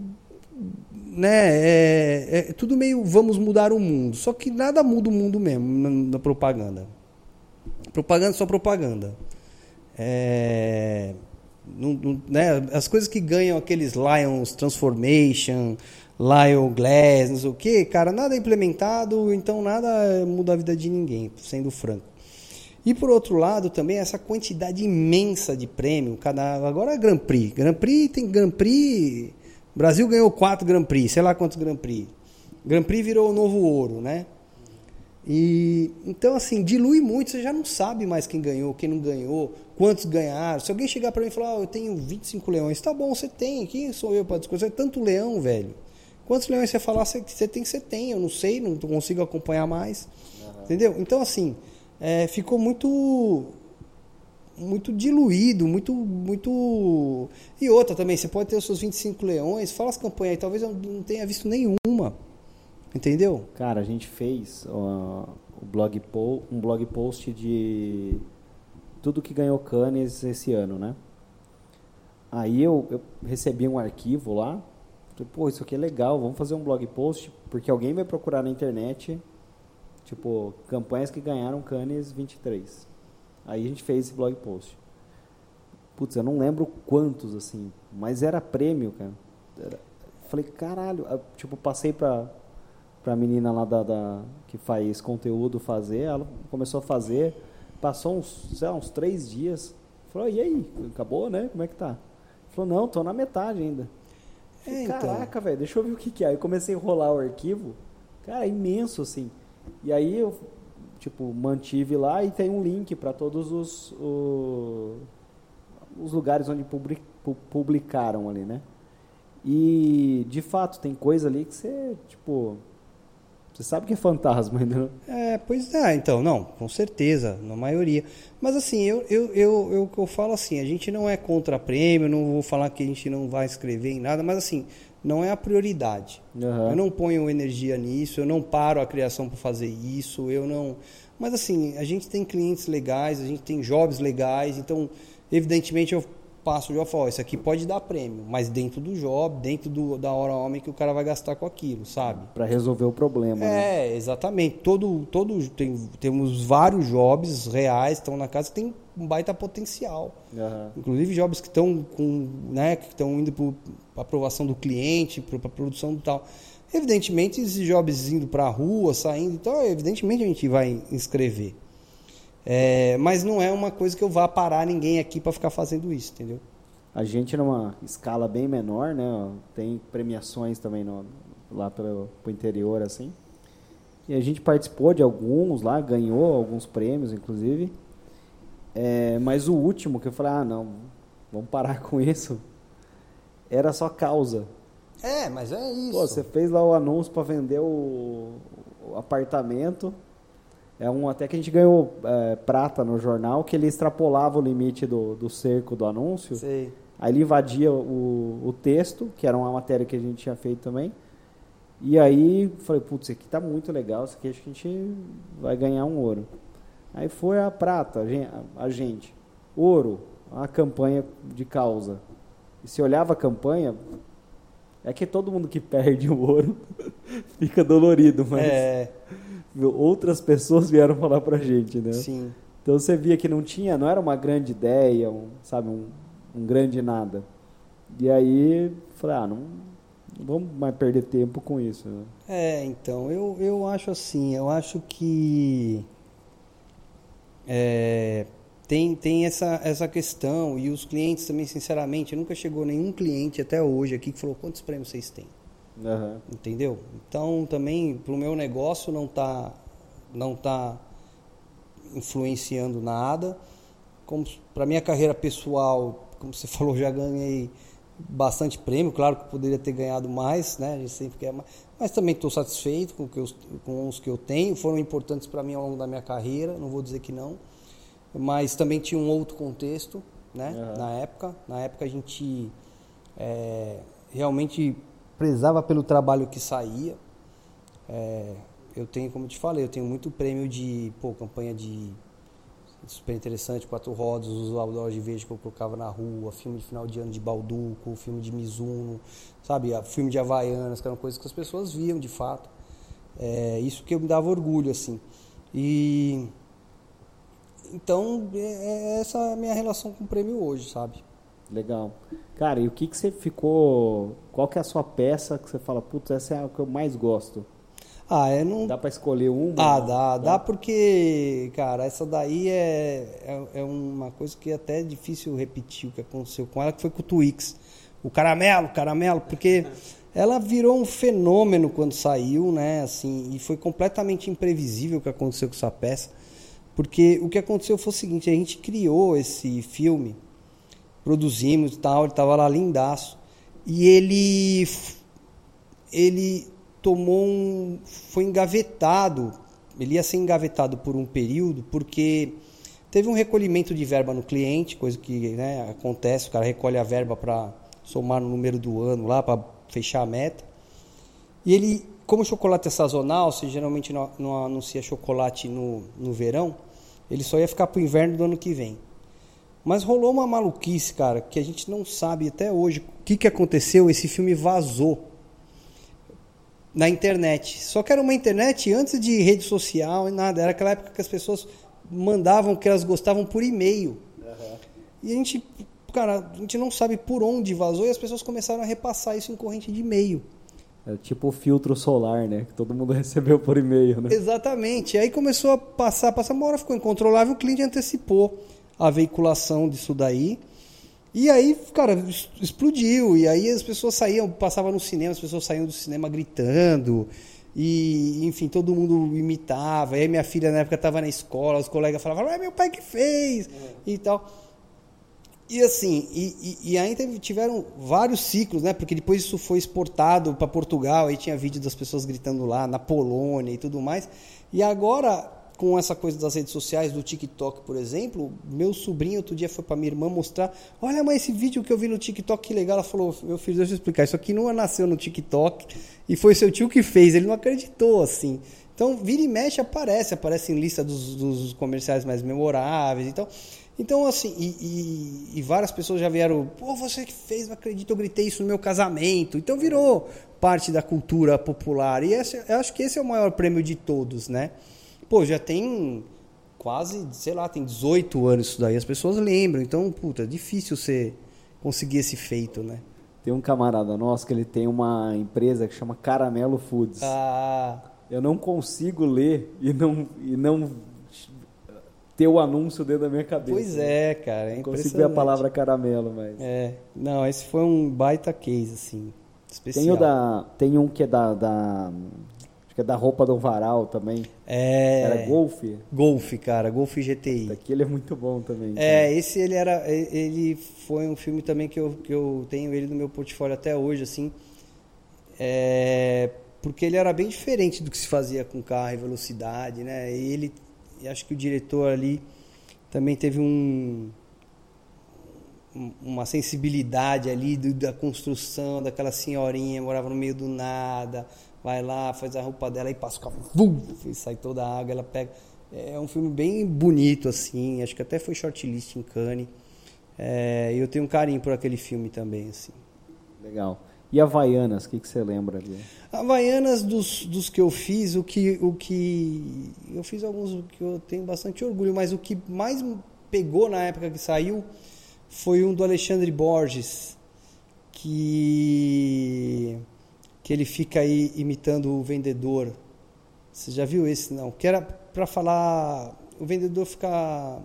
né? É, é tudo meio vamos mudar o mundo, só que nada muda o mundo mesmo na, na propaganda. Propaganda é só propaganda. É, não, não, né, as coisas que ganham aqueles Lions Transformation, Lion Glass, não sei o que, cara, nada é implementado, então nada muda a vida de ninguém, sendo franco. E por outro lado também essa quantidade imensa de prêmio, cada agora é Grand Prix, Grand Prix tem Grand Prix, Brasil ganhou quatro Grand Prix, sei lá quantos Grand Prix. Grand Prix virou o novo ouro, né? E então assim, dilui muito, você já não sabe mais quem ganhou, quem não ganhou, quantos ganharam. Se alguém chegar para mim e falar, oh, eu tenho 25 leões, tá bom, você tem, quem sou eu para discutir? É tanto leão, velho. Quantos leões você falar, você, você tem, você tem, eu não sei, não consigo acompanhar mais. Uhum. Entendeu? Então assim, é, ficou muito muito diluído, muito muito e outra também, você pode ter os seus 25 leões, fala as campanhas aí, talvez eu não tenha visto nenhuma. Entendeu? Cara, a gente fez uh, o blog um blog post de tudo que ganhou Cannes esse ano, né? Aí eu, eu recebi um arquivo lá, falei, pô, isso aqui é legal, vamos fazer um blog post, porque alguém vai procurar na internet, tipo, campanhas que ganharam Cannes 23. Aí a gente fez esse blog post. Putz, eu não lembro quantos, assim, mas era prêmio, cara. Era, falei, caralho, tipo, passei pra, pra menina lá da, da, que faz conteúdo fazer, ela começou a fazer, passou uns, sei lá, uns três dias. Falou, e aí, acabou, né? Como é que tá? Falou, não, tô na metade ainda. É, então. Caraca, velho, deixa eu ver o que, que é. Aí comecei a enrolar o arquivo, cara, imenso, assim. E aí eu, tipo, mantive lá e tem um link para todos os, os, os, lugares onde public, publicaram ali, né? E, de fato, tem coisa ali que você, tipo, você sabe que é fantasma não? É, pois é, então, não, com certeza, na maioria. Mas assim, eu, eu, eu, eu, eu falo assim, a gente não é contra prêmio, não vou falar que a gente não vai escrever em nada, mas assim, não é a prioridade. Uhum. Eu não ponho energia nisso, eu não paro a criação para fazer isso, eu não. Mas assim, a gente tem clientes legais, a gente tem jobs legais, então, evidentemente, eu passo o job e falo, isso aqui pode dar prêmio, mas dentro do job, dentro do, da hora homem que o cara vai gastar com aquilo, sabe? Para resolver o problema. É, né? exatamente. Todo, todo, tem, temos vários jobs reais, estão na casa, que tem um baita potencial. Uhum. Inclusive jobs que estão com, né, que estão indo para aprovação do cliente, para produção do tal. Evidentemente, esses jobs indo para a rua, saindo, então, evidentemente a gente vai inscrever. É, mas não é uma coisa que eu vá parar ninguém aqui para ficar fazendo isso, entendeu? A gente numa escala bem menor, né? Tem premiações também no, lá pelo pro interior assim. E a gente participou de alguns lá, ganhou alguns prêmios, inclusive. É, mas o último que eu falei, ah, não, vamos parar com isso. Era só causa. É, mas é isso. Pô, você fez lá o anúncio para vender o, o, apartamento. É um até que a gente ganhou é, prata no jornal que ele extrapolava o limite do, do cerco do anúncio. Sei. Aí ele invadia o, o texto, que era uma matéria que a gente tinha feito também. E aí falei, putz, isso aqui tá muito legal, isso aqui acho que a gente vai ganhar um ouro. Aí foi a prata, a gente. Ouro, a campanha de causa. E se olhava a campanha, é que todo mundo que perde o ouro fica dolorido, mas é. Outras pessoas vieram falar pra gente, né? Sim. Então você via que não tinha, não era uma grande ideia, um, sabe, um, um grande nada. E aí, falei, ah, não, não vamos mais perder tempo com isso. Né? É, então, eu, eu acho assim, eu acho que é, tem, tem essa, essa questão e os clientes também, sinceramente, nunca chegou nenhum cliente até hoje aqui que falou quantos prêmios vocês têm. Uhum. Entendeu? Então também para o meu negócio não está não tá influenciando nada. Como para minha carreira pessoal, como você falou, já ganhei bastante prêmio. Claro que poderia ter ganhado mais, né? A gente sempre quer mais. Mas também estou satisfeito com, que eu, com os que eu tenho. Foram importantes para mim ao longo da minha carreira, não vou dizer que não. Mas também tinha um outro contexto, né? Uhum. Na época. Na época a gente é, realmente prezava pelo trabalho que saía. É, eu tenho, como te falei, eu tenho muito prêmio de pô, campanha de super interessante, quatro rodas, os outdoors de verde que eu colocava na rua, filme de final de ano de Balduco, filme de Mizuno, sabe, filme de Havaianas, que eram coisas que as pessoas viam de fato. É, isso que me dava orgulho, assim. E então, é, é essa é a minha relação com o prêmio hoje, sabe? Legal. Cara, e o que que você ficou, qual que é a sua peça que você fala, putz, essa é a que eu mais gosto? Ah, é não. Dá para escolher uma? Ah, dá, dá porque, cara, essa daí é, é, é, uma coisa que é até é difícil repetir o que aconteceu com ela, que foi com o Twix. O caramelo, caramelo, porque ela virou um fenômeno quando saiu, né? Assim, e foi completamente imprevisível o que aconteceu com essa peça. Porque o que aconteceu foi o seguinte, a gente criou esse filme, produzimos e tal, ele estava lá lindaço. E ele ele tomou um. foi engavetado. Ele ia ser engavetado por um período, porque teve um recolhimento de verba no cliente, coisa que né, acontece, o cara recolhe a verba para somar no número do ano lá, para fechar a meta. E ele, como chocolate é sazonal, você geralmente não, não anuncia chocolate no, no verão, ele só ia ficar para o inverno do ano que vem. Mas rolou uma maluquice, cara, que a gente não sabe até hoje o que, que aconteceu. Esse filme vazou na internet. Só que era uma internet antes de rede social e nada. Era aquela época que as pessoas mandavam o que elas gostavam por e-mail. Uhum. E a gente, cara, a gente não sabe por onde vazou e as pessoas começaram a repassar isso em corrente de e-mail. É tipo o filtro solar, né? Que todo mundo recebeu por e-mail, né? Exatamente. Aí começou a passar, passar uma hora, ficou incontrolável, o cliente antecipou a veiculação disso daí. E aí, cara, explodiu. E aí as pessoas saíam, passavam no cinema, as pessoas saíam do cinema gritando. E, enfim, todo mundo imitava. E aí minha filha na época estava na escola, os colegas falavam, é meu pai que fez é. e tal. E assim, e, e, e, ainda tiveram vários ciclos, né? Porque depois isso foi exportado para Portugal, aí tinha vídeo das pessoas gritando lá, na Polônia e tudo mais. E agora com essa coisa das redes sociais, do TikTok, por exemplo, meu sobrinho outro dia foi para minha irmã mostrar, olha, mãe, esse vídeo que eu vi no TikTok, que legal. Ela falou, meu filho, deixa eu explicar, isso aqui não nasceu no TikTok e foi seu tio que fez, ele não acreditou, assim. Então, vira e mexe aparece, aparece em lista dos, dos comerciais mais memoráveis, então... Então, assim, e, e, e, várias pessoas já vieram, pô, você que fez, não acredito, eu gritei isso no meu casamento. Então virou parte da cultura popular. E esse, eu acho que esse é o maior prêmio de todos, né? Pô, já tem quase, sei lá, tem 18 anos isso daí, as pessoas lembram. Então, puta, é difícil você conseguir esse feito, né? Tem um camarada nosso que ele tem uma empresa que chama Caramelo Foods. Ah. Eu não consigo ler e não, e não ter o anúncio dentro da minha cabeça. Pois é, cara. É não consigo ver a palavra caramelo, mas. É. Não, esse foi um baita case, assim. Especial. Tem, o da, tem um que é da, da que é da roupa do varal também. É. Era Golf? Golf, cara, Golf GTI. Aquele é muito bom também. É, cara. esse ele era. Ele foi um filme também que eu, que eu tenho ele no meu portfólio até hoje, assim. É, porque ele era bem diferente do que se fazia com carro e velocidade, né? E ele. Acho que o diretor ali também teve um uma sensibilidade ali do, da construção daquela senhorinha morava no meio do nada vai lá, faz a roupa dela e passa o carro, e sai toda a água, ela pega. É um filme bem bonito, assim, acho que até foi shortlist em Cannes. É, eu tenho um carinho por aquele filme também, assim. Legal. E Havaianas, o que, que você lembra ali? Havaianas, dos, dos que eu fiz, o que, o que. Eu fiz alguns que eu tenho bastante orgulho, mas o que mais pegou na época que saiu foi um do Alexandre Borges, que que ele fica aí imitando o vendedor. Você já viu esse não? Que era para falar, o vendedor fica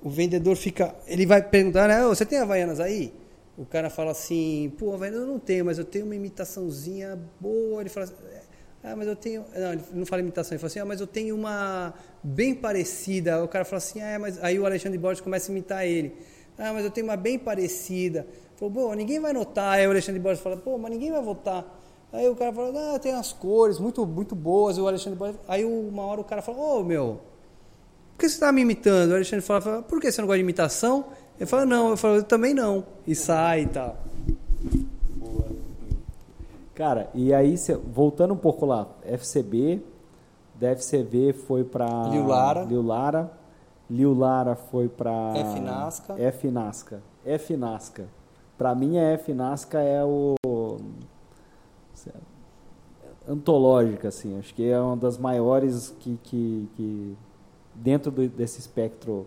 o vendedor fica, ele vai perguntar, né, você tem havaianas aí? O cara fala assim, pô, havaianas eu não tenho, mas eu tenho uma imitaçãozinha boa. Ele fala assim, ah, mas eu tenho. Não, ele não fala imitação, ele fala assim, ah, mas eu tenho uma bem parecida. O cara fala assim, ah, mas aí o Alexandre Borges começa a imitar ele. Ah, mas eu tenho uma bem parecida. Falou, pô, ninguém vai notar. Aí o Alexandre Borges fala, pô, mas ninguém vai votar. Aí o cara fala, ah, tem as cores muito, muito boas. E o Alexandre Borges. Aí uma hora o cara fala, ô oh, meu, por que você está me imitando? O Alexandre fala, por que você não gosta de imitação? Ele fala, não. Eu falo, eu também não. E sai e tal. Cara, e aí, voltando um pouco lá, FCB, da FCB foi para Liu Lara. Liu Lara. Liu Lara foi para F Nasca. F Nasca. F Nasca. Para mim, a F Nasca é o antológica, assim. Acho que é uma das maiores que, que, que dentro do, desse espectro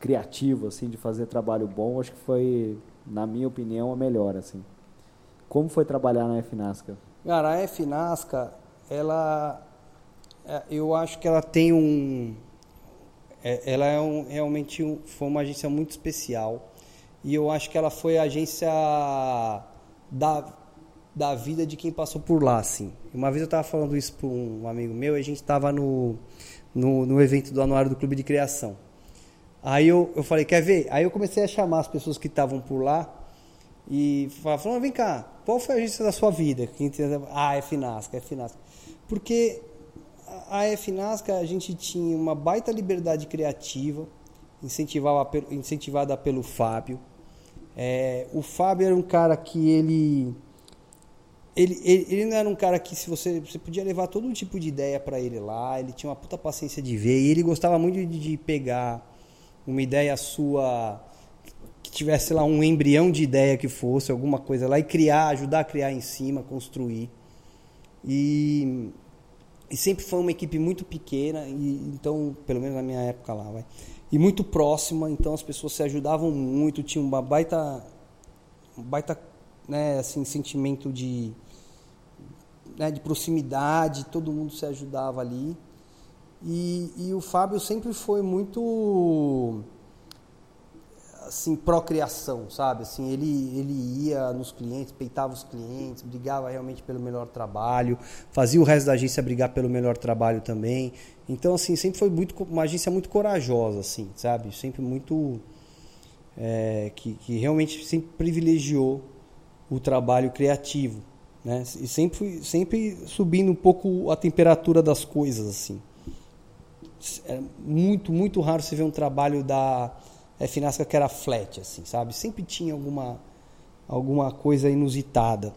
criativo, assim, de fazer trabalho bom, acho que foi, na minha opinião, a melhor, assim. Como foi trabalhar na FNASCA? Cara, a FNASCA, ela, é, eu acho que ela tem um, é, ela é um, realmente um, foi uma agência muito especial e eu acho que ela foi a agência da, da vida de quem passou por lá, assim. Uma vez eu estava falando isso para um amigo meu e a gente estava no, no, no, evento do Anuário do Clube de Criação. Aí eu, eu falei, quer ver? Aí eu comecei a chamar as pessoas que estavam por lá e falando, vem cá, qual foi a agência da sua vida? Ah, é Finasca, é Finasca. Porque a FNASCA a gente tinha uma baita liberdade criativa, incentivada, incentivada pelo Fábio. É, o Fábio era um cara que ele, ele, ele, ele não era um cara que se você, você podia levar todo tipo de ideia para ele lá, ele tinha uma puta paciência de ver e ele gostava muito de, de pegar uma ideia sua que tivesse lá um embrião de ideia que fosse alguma coisa lá e criar, ajudar a criar em cima, construir. E, e sempre foi uma equipe muito pequena, e, então, pelo menos na minha época lá, vai. E muito próxima, então as pessoas se ajudavam muito, tinha uma baita, um baita né, assim, sentimento de, né, de proximidade, todo mundo se ajudava ali. E, e o Fábio sempre foi muito assim procriação, sabe? Assim, ele ele ia nos clientes, peitava os clientes, brigava realmente pelo melhor trabalho, fazia o resto da agência brigar pelo melhor trabalho também. Então assim, sempre foi muito uma agência muito corajosa, assim, sabe? Sempre muito é, que, que realmente sempre privilegiou o trabalho criativo, né? E sempre sempre subindo um pouco a temperatura das coisas, assim. É muito muito raro você ver um trabalho da é, Finasca que era flat, assim, sabe? Sempre tinha alguma, alguma coisa inusitada.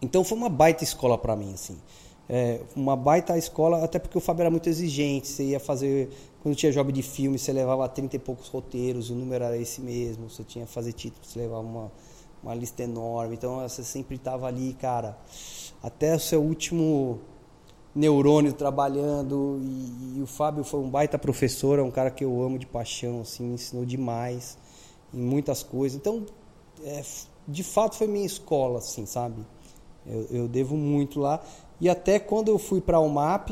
Então foi uma baita escola para mim, assim. É, uma baita escola, até porque o Fábio era muito exigente. Você ia fazer, quando tinha job de filme, você levava 30 e poucos roteiros, o número era esse mesmo. Você tinha que fazer título, você levava uma, uma lista enorme. Então você sempre estava ali, cara, até o seu último neurônio trabalhando e, e, o Fábio foi um baita professor, é um cara que eu amo de paixão, assim, me ensinou demais em muitas coisas. Então, é, de fato foi minha escola, assim, sabe? Eu, eu devo muito lá. E até quando eu fui para o MAP,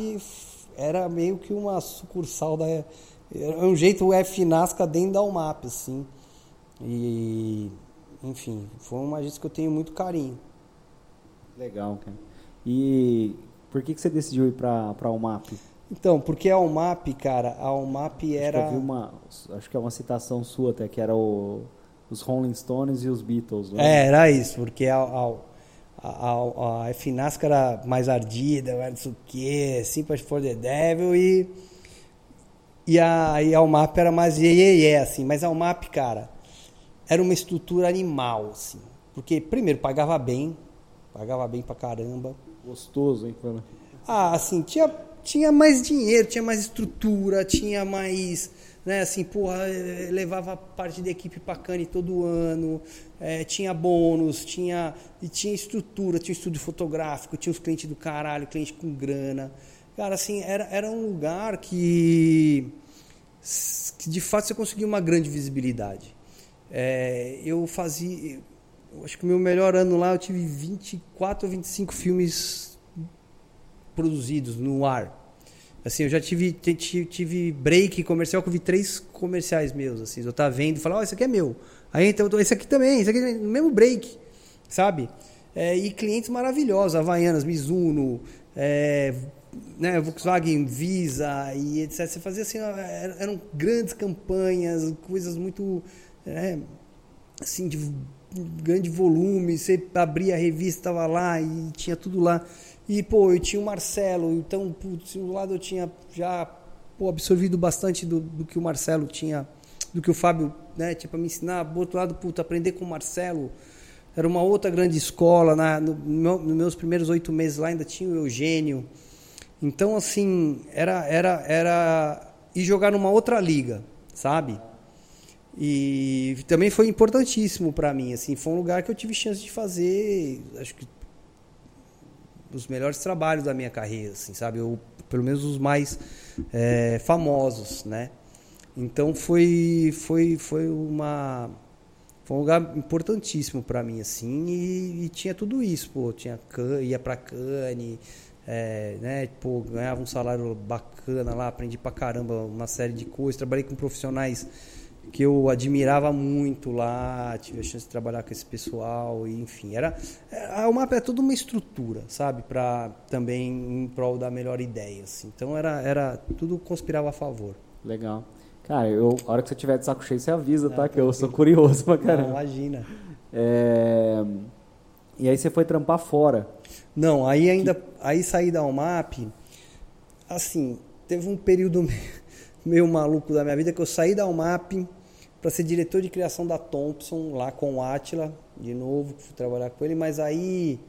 era meio que uma sucursal da é um jeito o F Nasca dentro da UMAP, assim. E enfim, foi uma agência que eu tenho muito carinho. Legal, cara. E por que, que você decidiu ir para a UMAP? Então, porque a UMAP, cara, a UMAP era. Acho que, eu vi uma, acho que é uma citação sua até, que era o, os Rolling Stones e os Beatles. Né? É, era isso, porque a, a, a, a FNASCA era mais ardida, não sei o quê, Sympathy for the Devil e. E a, e a UMAP era mais iê, assim. Mas a UMAP, cara, era uma estrutura animal, assim. Porque, primeiro, pagava bem, pagava bem pra caramba. Gostoso, hein? Ah, assim, tinha, tinha mais dinheiro, tinha mais estrutura, tinha mais. Né, assim, porra, eh, levava parte da equipe pra Cane todo ano, é, tinha bônus, tinha, e tinha estrutura, tinha estúdio fotográfico, tinha os clientes do caralho, cliente com grana. Cara, assim, era, era um lugar que, que de fato você conseguia uma grande visibilidade. É, eu fazia acho que o meu melhor ano lá eu tive 24 ou 25 filmes produzidos no ar. Assim, eu já tive, tive break comercial que eu vi três comerciais meus, assim, eu tava vendo e falar, ó, oh, esse aqui é meu. Aí então, esse aqui também, esse aqui no mesmo break, sabe? É, e clientes maravilhosos, Havaianas, Mizuno, é, né, Volkswagen, Visa e etc. Você fazia assim, eram grandes campanhas, coisas muito, é, assim, de grande volume, você abria a revista, estava lá e tinha tudo lá. E, pô, eu tinha o Marcelo, então, putz, um lado eu tinha já pô, absorvido bastante do, do que o Marcelo tinha, do que o Fábio né, tinha para me ensinar. Do outro lado, puto, aprender com o Marcelo. Era uma outra grande escola. Na, no, nos meus primeiros oito meses lá ainda tinha o Eugênio. Então, assim, era, era, era ir jogar numa outra liga, sabe? E também foi importantíssimo para mim, assim, foi um lugar que eu tive chance de fazer, acho que os melhores trabalhos da minha carreira, assim, sabe? Ou pelo menos os mais é, famosos, né? Então foi foi foi uma foi um lugar importantíssimo para mim assim e, e, tinha tudo isso, pô, tinha ia para Cane, é, né, pô, ganhava um salário bacana lá, aprendi pra caramba uma série de coisas, trabalhei com profissionais que eu admirava muito lá, tive a chance de trabalhar com esse pessoal, e enfim, era a mapa é toda uma estrutura, sabe, para também em prol da melhor ideia, assim. Então era era tudo conspirava a favor. Legal. Cara, eu, a hora que você tiver de saco cheio, você avisa, tá? Que eu sou curioso pra caramba. Não, imagina. É... E aí você foi trampar fora? Não, aí ainda que... aí saí da UMAP, assim, teve um período meio maluco da minha vida que eu saí da UMAP para ser diretor de criação da Thompson, lá com o Atila, de novo, fui trabalhar com ele, mas aí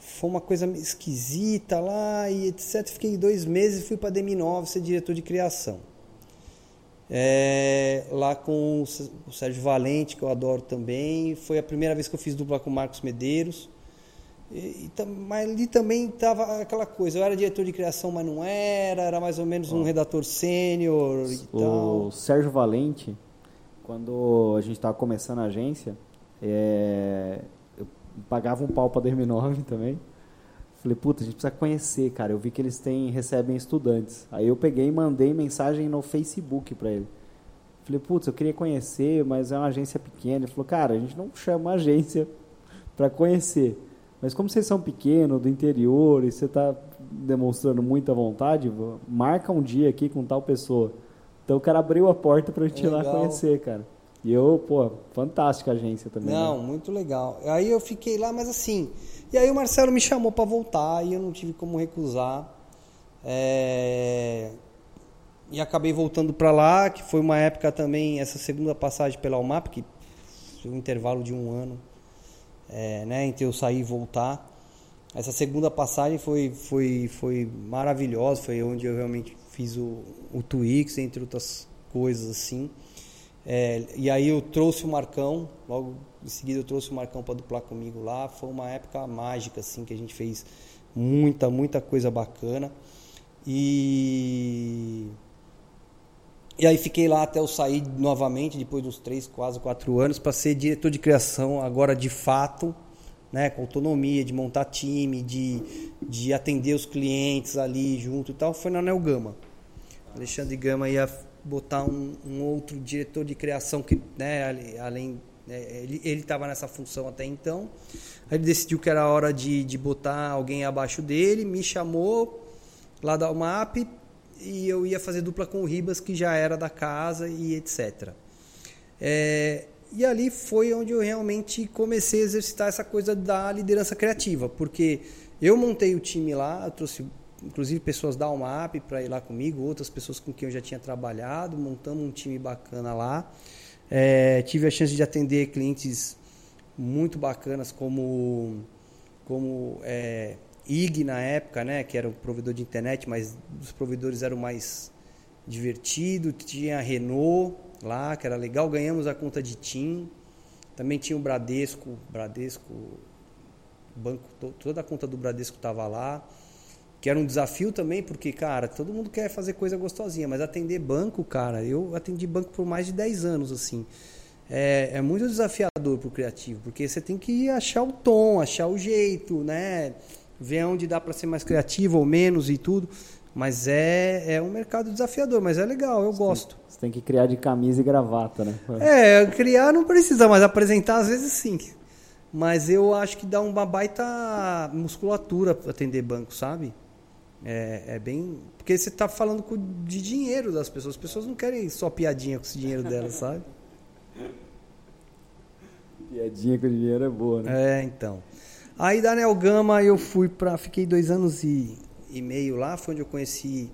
foi uma coisa esquisita lá e etc. Fiquei dois meses e fui para a DM9 ser diretor de criação. É, lá com o Sérgio Valente, que eu adoro também. Foi a primeira vez que eu fiz dupla com o Marcos Medeiros. E, e, mas ali também estava aquela coisa, eu era diretor de criação, mas não era, era mais ou menos um redator sênior e o tal. Sérgio Valente, quando a gente estava começando a agência, é, eu pagava um pau para 2009 também. Falei, puta, a gente precisa conhecer, cara. Eu vi que eles têm, recebem estudantes. Aí eu peguei e mandei mensagem no Facebook para ele. Falei, putz, eu queria conhecer, mas é uma agência pequena. Ele falou, cara, a gente não chama agência para conhecer. Mas como vocês são pequenos, do interior, e você está demonstrando muita vontade, marca um dia aqui com tal pessoa. Então o cara abriu a porta para a gente legal. ir lá conhecer, cara. E eu, pô, fantástica agência também. Não, né? muito legal. Aí eu fiquei lá, mas assim. E aí o Marcelo me chamou para voltar e eu não tive como recusar. É... E acabei voltando para lá, que foi uma época também, essa segunda passagem pela UMAP, que foi um intervalo de um ano é, né, entre eu sair e voltar. Essa segunda passagem foi, foi, foi maravilhosa, foi onde eu realmente fiz o, o Twix, entre outras coisas assim. É, e aí eu trouxe o Marcão, logo em seguida eu trouxe o Marcão para duplar comigo lá. Foi uma época mágica, assim, que a gente fez muita, muita coisa bacana. E e aí fiquei lá até eu sair novamente, depois dos três, quase quatro anos, para ser diretor de criação, agora de fato, né, com autonomia, de montar time, de, de atender os clientes ali junto e tal, foi na Nel Gama. Alexandre Gama ia botar um, um outro diretor de criação que, né, além né, ele estava nessa função até então. Aí ele decidiu que era hora de, de botar alguém abaixo dele, me chamou lá da UMAP, e eu ia fazer dupla com o Ribas, que já era da casa e etc. É, e ali foi onde eu realmente comecei a exercitar essa coisa da liderança criativa, porque eu montei o time lá, eu trouxe inclusive pessoas da UMAP para ir lá comigo, outras pessoas com quem eu já tinha trabalhado, montamos um time bacana lá. É, tive a chance de atender clientes muito bacanas como, como é, IG na época, né, que era o provedor de internet, mas os provedores eram mais divertido. Tinha a Renault lá, que era legal. Ganhamos a conta de TIM. Também tinha o Bradesco, Bradesco, banco, toda a conta do Bradesco estava lá. Que era um desafio também, porque, cara, todo mundo quer fazer coisa gostosinha, mas atender banco, cara, eu atendi banco por mais de 10 anos, assim. É, é muito desafiador para o criativo, porque você tem que achar o tom, achar o jeito, né? ver onde dá para ser mais criativo ou menos e tudo. Mas é, é um mercado desafiador, mas é legal, eu você gosto. Tem, você tem que criar de camisa e gravata, né? É, criar não precisa, mas apresentar às vezes sim. Mas eu acho que dá uma baita musculatura atender banco, sabe? É, é bem. Porque você está falando de dinheiro das pessoas. As pessoas não querem só piadinha com esse dinheiro delas, sabe? Piadinha com dinheiro é boa, né? É, então. Aí da Nelgama eu fui para, fiquei dois anos e, e meio lá, foi onde eu conheci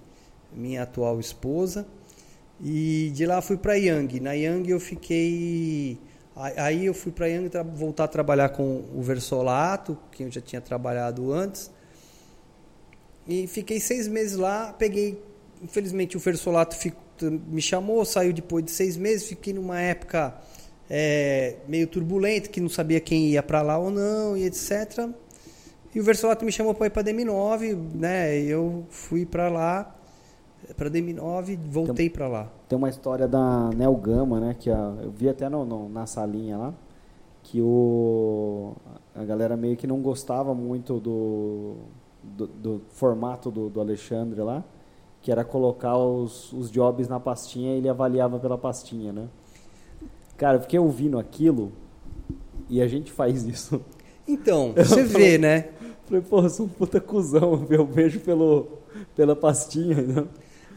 minha atual esposa. E de lá fui para Yang. Na Yang eu fiquei, aí eu fui para Yang voltar a trabalhar com o Versolato, que eu já tinha trabalhado antes. E fiquei seis meses lá, peguei, infelizmente o Versolato me chamou, saiu depois de seis meses, fiquei numa época é, meio turbulento, que não sabia quem ia para lá ou não, e etc. E o Versolato me chamou para ir para DM9, né? E eu fui para lá, para DM9, voltei para lá. Tem uma história da Nel Gama, né? Que a, eu vi até no, no, na salinha lá, que o, a galera meio que não gostava muito do, do, do formato do, do Alexandre lá, que era colocar os, os jobs na pastinha e ele avaliava pela pastinha, né? Cara, eu fiquei ouvindo aquilo e a gente faz isso. Então, você vê, né? Falei, porra, eu sou um puta cuzão, eu vejo pelo, pela pastinha, né?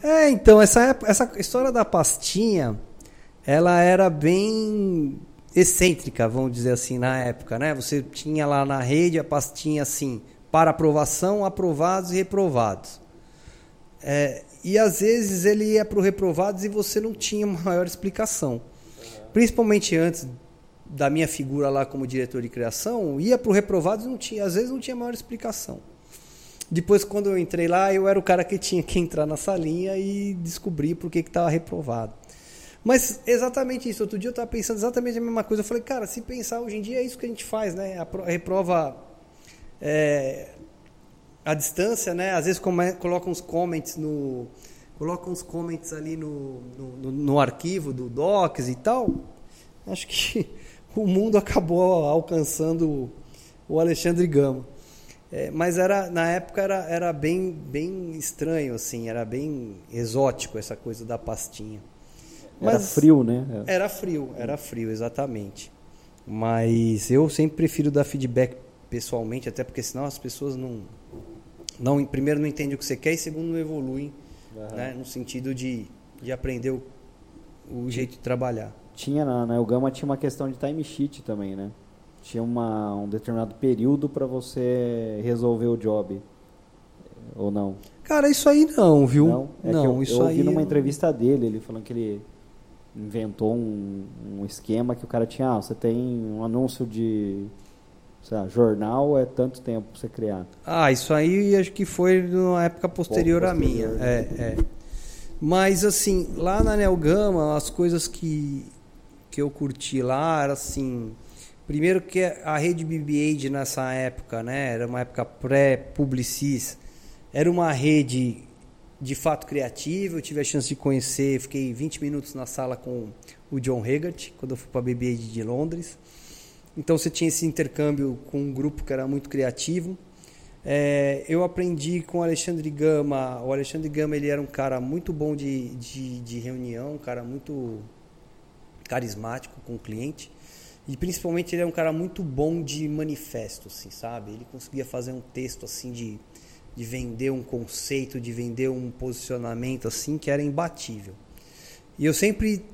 É, então, essa, essa história da pastinha, ela era bem excêntrica, vamos dizer assim, na época, né? Você tinha lá na rede a pastinha assim, para aprovação, aprovados e reprovados. É, e às vezes ele ia para o reprovados e você não tinha maior explicação principalmente antes da minha figura lá como diretor de criação, ia para o reprovado não tinha, às vezes não tinha maior explicação. Depois, quando eu entrei lá, eu era o cara que tinha que entrar na salinha e descobrir por que estava reprovado. Mas exatamente isso. Outro dia eu estava pensando exatamente a mesma coisa. Eu falei, cara, se pensar hoje em dia é isso que a gente faz, né? A reprova é, a distância, né? Às vezes come, colocam uns comments no colocam uns comments ali no, no, no, arquivo do Docs e tal. Acho que o mundo acabou alcançando o Alexandre Gama. É, mas era na época era, era bem bem estranho assim, era bem exótico essa coisa da pastinha. Mas era frio, né? Era frio, era frio, exatamente. Mas eu sempre prefiro dar feedback pessoalmente, até porque senão as pessoas não, não primeiro não entendem o que você quer e segundo não evoluem, uhum. né, no sentido de, de aprender o, o jeito de trabalhar. Tinha na, na Elgama tinha uma questão de time sheet também, né? Tinha uma, um determinado período para você resolver o job ou não? Cara, isso aí não, viu? Não, é não eu, isso eu ouvi numa entrevista dele, ele falando que ele inventou um, um esquema que o cara tinha, ah, você tem um anúncio de lá, jornal é tanto tempo para você criar. Ah, isso aí acho que foi numa época posterior, à minha. É, é. Mas assim, lá na Nelgama, as coisas que, que eu curti lá era assim. Primeiro que a rede BB-8 nessa época, né, era uma época pré-Publicis, era uma rede de fato criativa. Eu tive a chance de conhecer, fiquei 20 minutos na sala com o John Haggart, quando eu fui para a BB-8 de Londres. Então você tinha esse intercâmbio com um grupo que era muito criativo. É, eu aprendi com o Alexandre Gama. O Alexandre Gama ele era um cara muito bom de, de, de reunião, um cara muito carismático com o cliente. E principalmente ele é um cara muito bom de manifesto, assim, sabe? Ele conseguia fazer um texto assim de, de vender um conceito, de vender um posicionamento assim que era imbatível. E eu sempre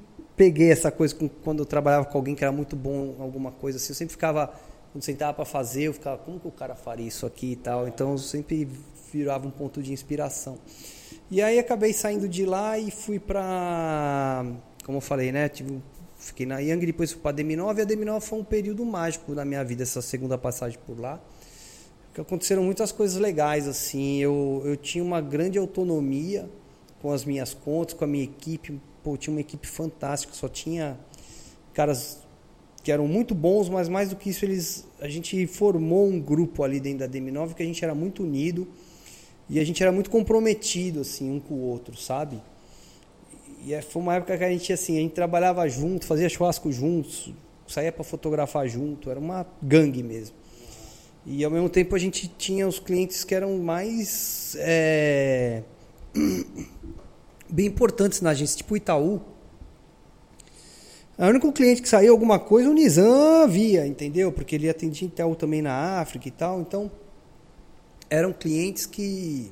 peguei essa coisa com, quando eu trabalhava com alguém que era muito bom alguma coisa assim, eu sempre ficava quando sentava para fazer, eu ficava como que o cara faria isso aqui e tal. Então eu sempre virava um ponto de inspiração. E aí acabei saindo de lá e fui para como eu falei, né, tive fiquei na Yang, depois fui para a DM9, e a DM9 foi um período mágico na minha vida essa segunda passagem por lá. Porque aconteceram muitas coisas legais assim. Eu eu tinha uma grande autonomia com as minhas contas, com a minha equipe, pô, tinha uma equipe fantástica, só tinha caras que eram muito bons, mas mais do que isso, eles a gente formou um grupo ali dentro da DM9 que a gente era muito unido e a gente era muito comprometido assim um com o outro, sabe? E é, foi uma época que a gente assim, a gente trabalhava junto, fazia churrasco juntos, saía para fotografar junto, era uma gangue mesmo. E ao mesmo tempo a gente tinha os clientes que eram mais é bem importantes na agência, tipo Itaú. O único cliente que saiu alguma coisa, o Nizam via, entendeu? Porque ele atendia Itaú também na África e tal. Então, eram clientes que.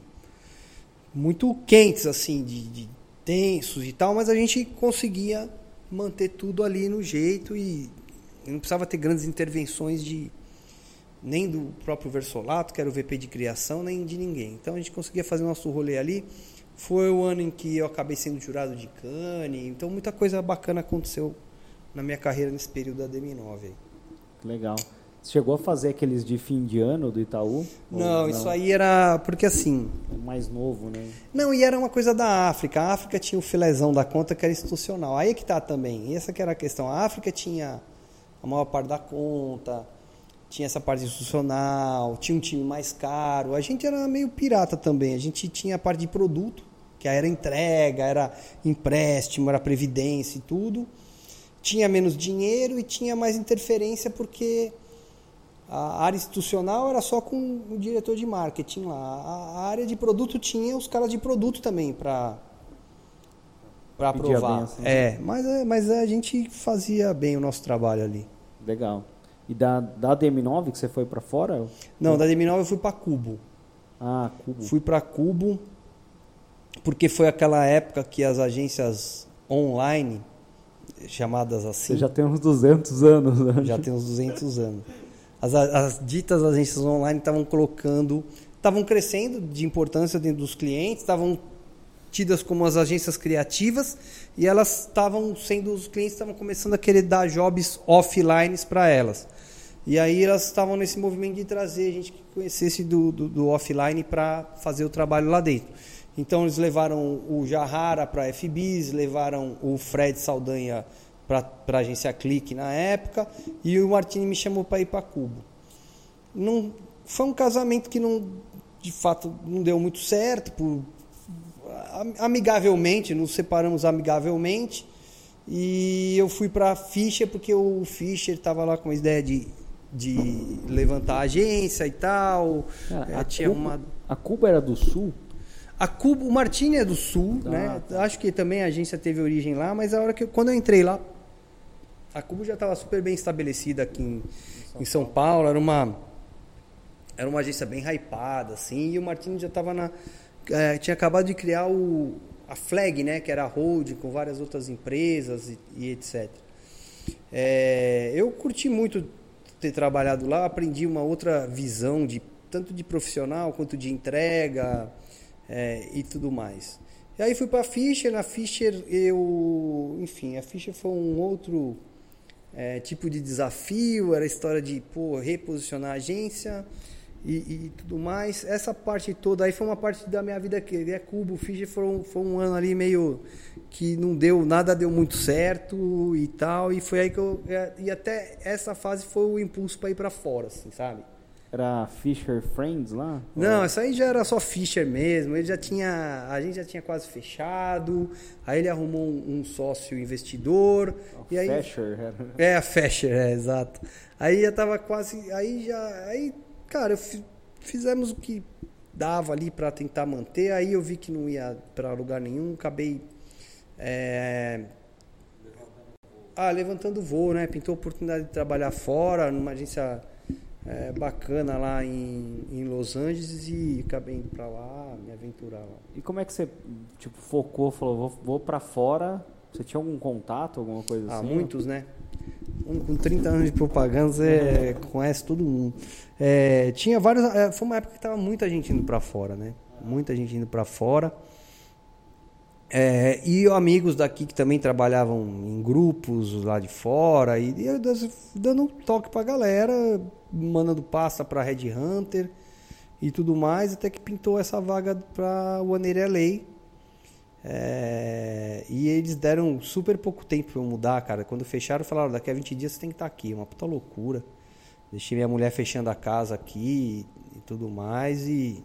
muito quentes, assim, de, de tensos e tal, mas a gente conseguia manter tudo ali no jeito e não precisava ter grandes intervenções de nem do próprio Versolato, que era o VP de criação, nem de ninguém. Então a gente conseguia fazer nosso rolê ali. Foi o ano em que eu acabei sendo jurado de Cane, então muita coisa bacana aconteceu na minha carreira nesse período da DM9. Legal. Você chegou a fazer aqueles de fim de ano do Itaú? Não, não, isso aí era porque assim. Mais novo, né? Não, e era uma coisa da África. A África tinha o filezão da conta que era institucional. Aí é que tá também. Essa que era a questão. A África tinha a maior parte da conta, tinha essa parte institucional, tinha um time mais caro. A gente era meio pirata também. A gente tinha a parte de produto que era entrega, era empréstimo, era previdência e tudo. Tinha menos dinheiro e tinha mais interferência porque a área institucional era só com o diretor de marketing lá. A área de produto tinha os caras de produto também para para aprovar. Benção, é, mas, é, mas a gente fazia bem o nosso trabalho ali. Legal. E da, da DM9 que você foi para fora? Não, da DM9 eu fui para Cubo. Ah, Cubo. Fui para Cubo porque foi aquela época que as agências online, chamadas assim. Você já tem uns 200 anos, né? Já tem uns 200 anos. As, as ditas agências online estavam colocando, estavam crescendo de importância dentro dos clientes, estavam tidas como as agências criativas e elas estavam sendo, os clientes estavam começando a querer dar jobs offline para elas. E aí elas estavam nesse movimento de trazer gente que conhecesse do, do, do offline para fazer o trabalho lá dentro. Então eles levaram o Jahara para a FBIS, levaram o Fred Saldanha para a agência Clique na época, e o Martini me chamou para ir para Cubo. Não foi um casamento que não, de fato, não deu muito certo, por, amigavelmente, nos separamos amigavelmente. E eu fui para Fischer porque o Fischer estava lá com a ideia de, de levantar a agência e tal. Cara, é, a, tinha Cuba, uma... a Cuba era do Sul? A Cuba, o Martini é do Sul, né? Acho que também a agência teve origem lá, mas a hora que eu, quando eu entrei lá, a Cuba já estava super bem estabelecida aqui em, São, em São Paulo. Era uma era uma agência bem hypada, assim, e o Martini já estava na é, tinha acabado de criar o, a Flag, né, que era a holding com várias outras empresas e, e etc. É, eu curti muito ter trabalhado lá, aprendi uma outra visão de tanto de profissional quanto de entrega é, e tudo mais. E aí fui para Fischer, na Fischer eu, enfim, a Fischer foi um outro é, tipo de desafio, era a história de pô, reposicionar a agência, e, e, tudo mais. Essa parte toda aí foi uma parte da minha vida que é Cubo, Fiji foi um, foi um ano ali meio que não deu, nada deu muito certo e tal, e foi aí que eu e até essa fase foi o impulso para ir para fora, assim, sabe? Era Fisher Friends lá? Não, essa aí já era só Fisher mesmo. Ele já tinha, a gente já tinha quase fechado. Aí ele arrumou um, um sócio investidor. Oh, e aí, Fisher. É, a Fisher, é, exato. Aí já tava quase, aí já, aí cara, fizemos o que dava ali para tentar manter. Aí eu vi que não ia para lugar nenhum, acabei. É... Ah, levantando voo, né? Pintou a oportunidade de trabalhar fora, numa agência é, bacana lá em, em Los Angeles e acabei indo para lá, me aventurar lá. E como é que você tipo, focou, falou, vou, vou para fora? Você tinha algum contato, alguma coisa ah, assim? Ah, muitos, né? com 30 anos de propaganda, você conhece todo mundo. É, tinha vários. É, foi uma época que tava muita gente indo para fora, né? Muita gente indo para fora. É, e amigos daqui que também trabalhavam em grupos lá de fora, e, e dando um toque pra galera, mandando pasta pra Red Hunter e tudo mais, até que pintou essa vaga pra One LA é, e eles deram super pouco tempo para eu mudar, cara. Quando fecharam, falaram: daqui a 20 dias você tem que estar tá aqui. Uma puta loucura. Deixei minha mulher fechando a casa aqui e tudo mais e,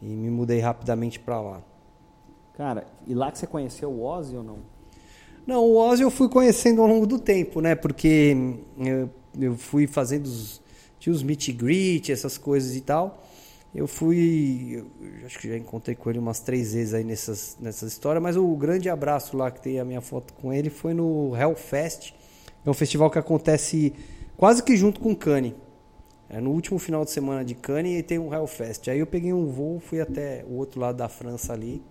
e me mudei rapidamente para lá. Cara, e lá que você conheceu o Ozzy ou não? Não, o Ozzy eu fui conhecendo ao longo do tempo, né? Porque eu, eu fui fazendo os, tinha os meet greet, essas coisas e tal. Eu fui, eu acho que já encontrei com ele umas três vezes aí nessas, nessas histórias, mas o grande abraço lá que tem a minha foto com ele foi no Hellfest. É um festival que acontece quase que junto com Cannes. É no último final de semana de Cannes e tem um Hellfest. Aí eu peguei um voo, fui até o outro lado da França ali.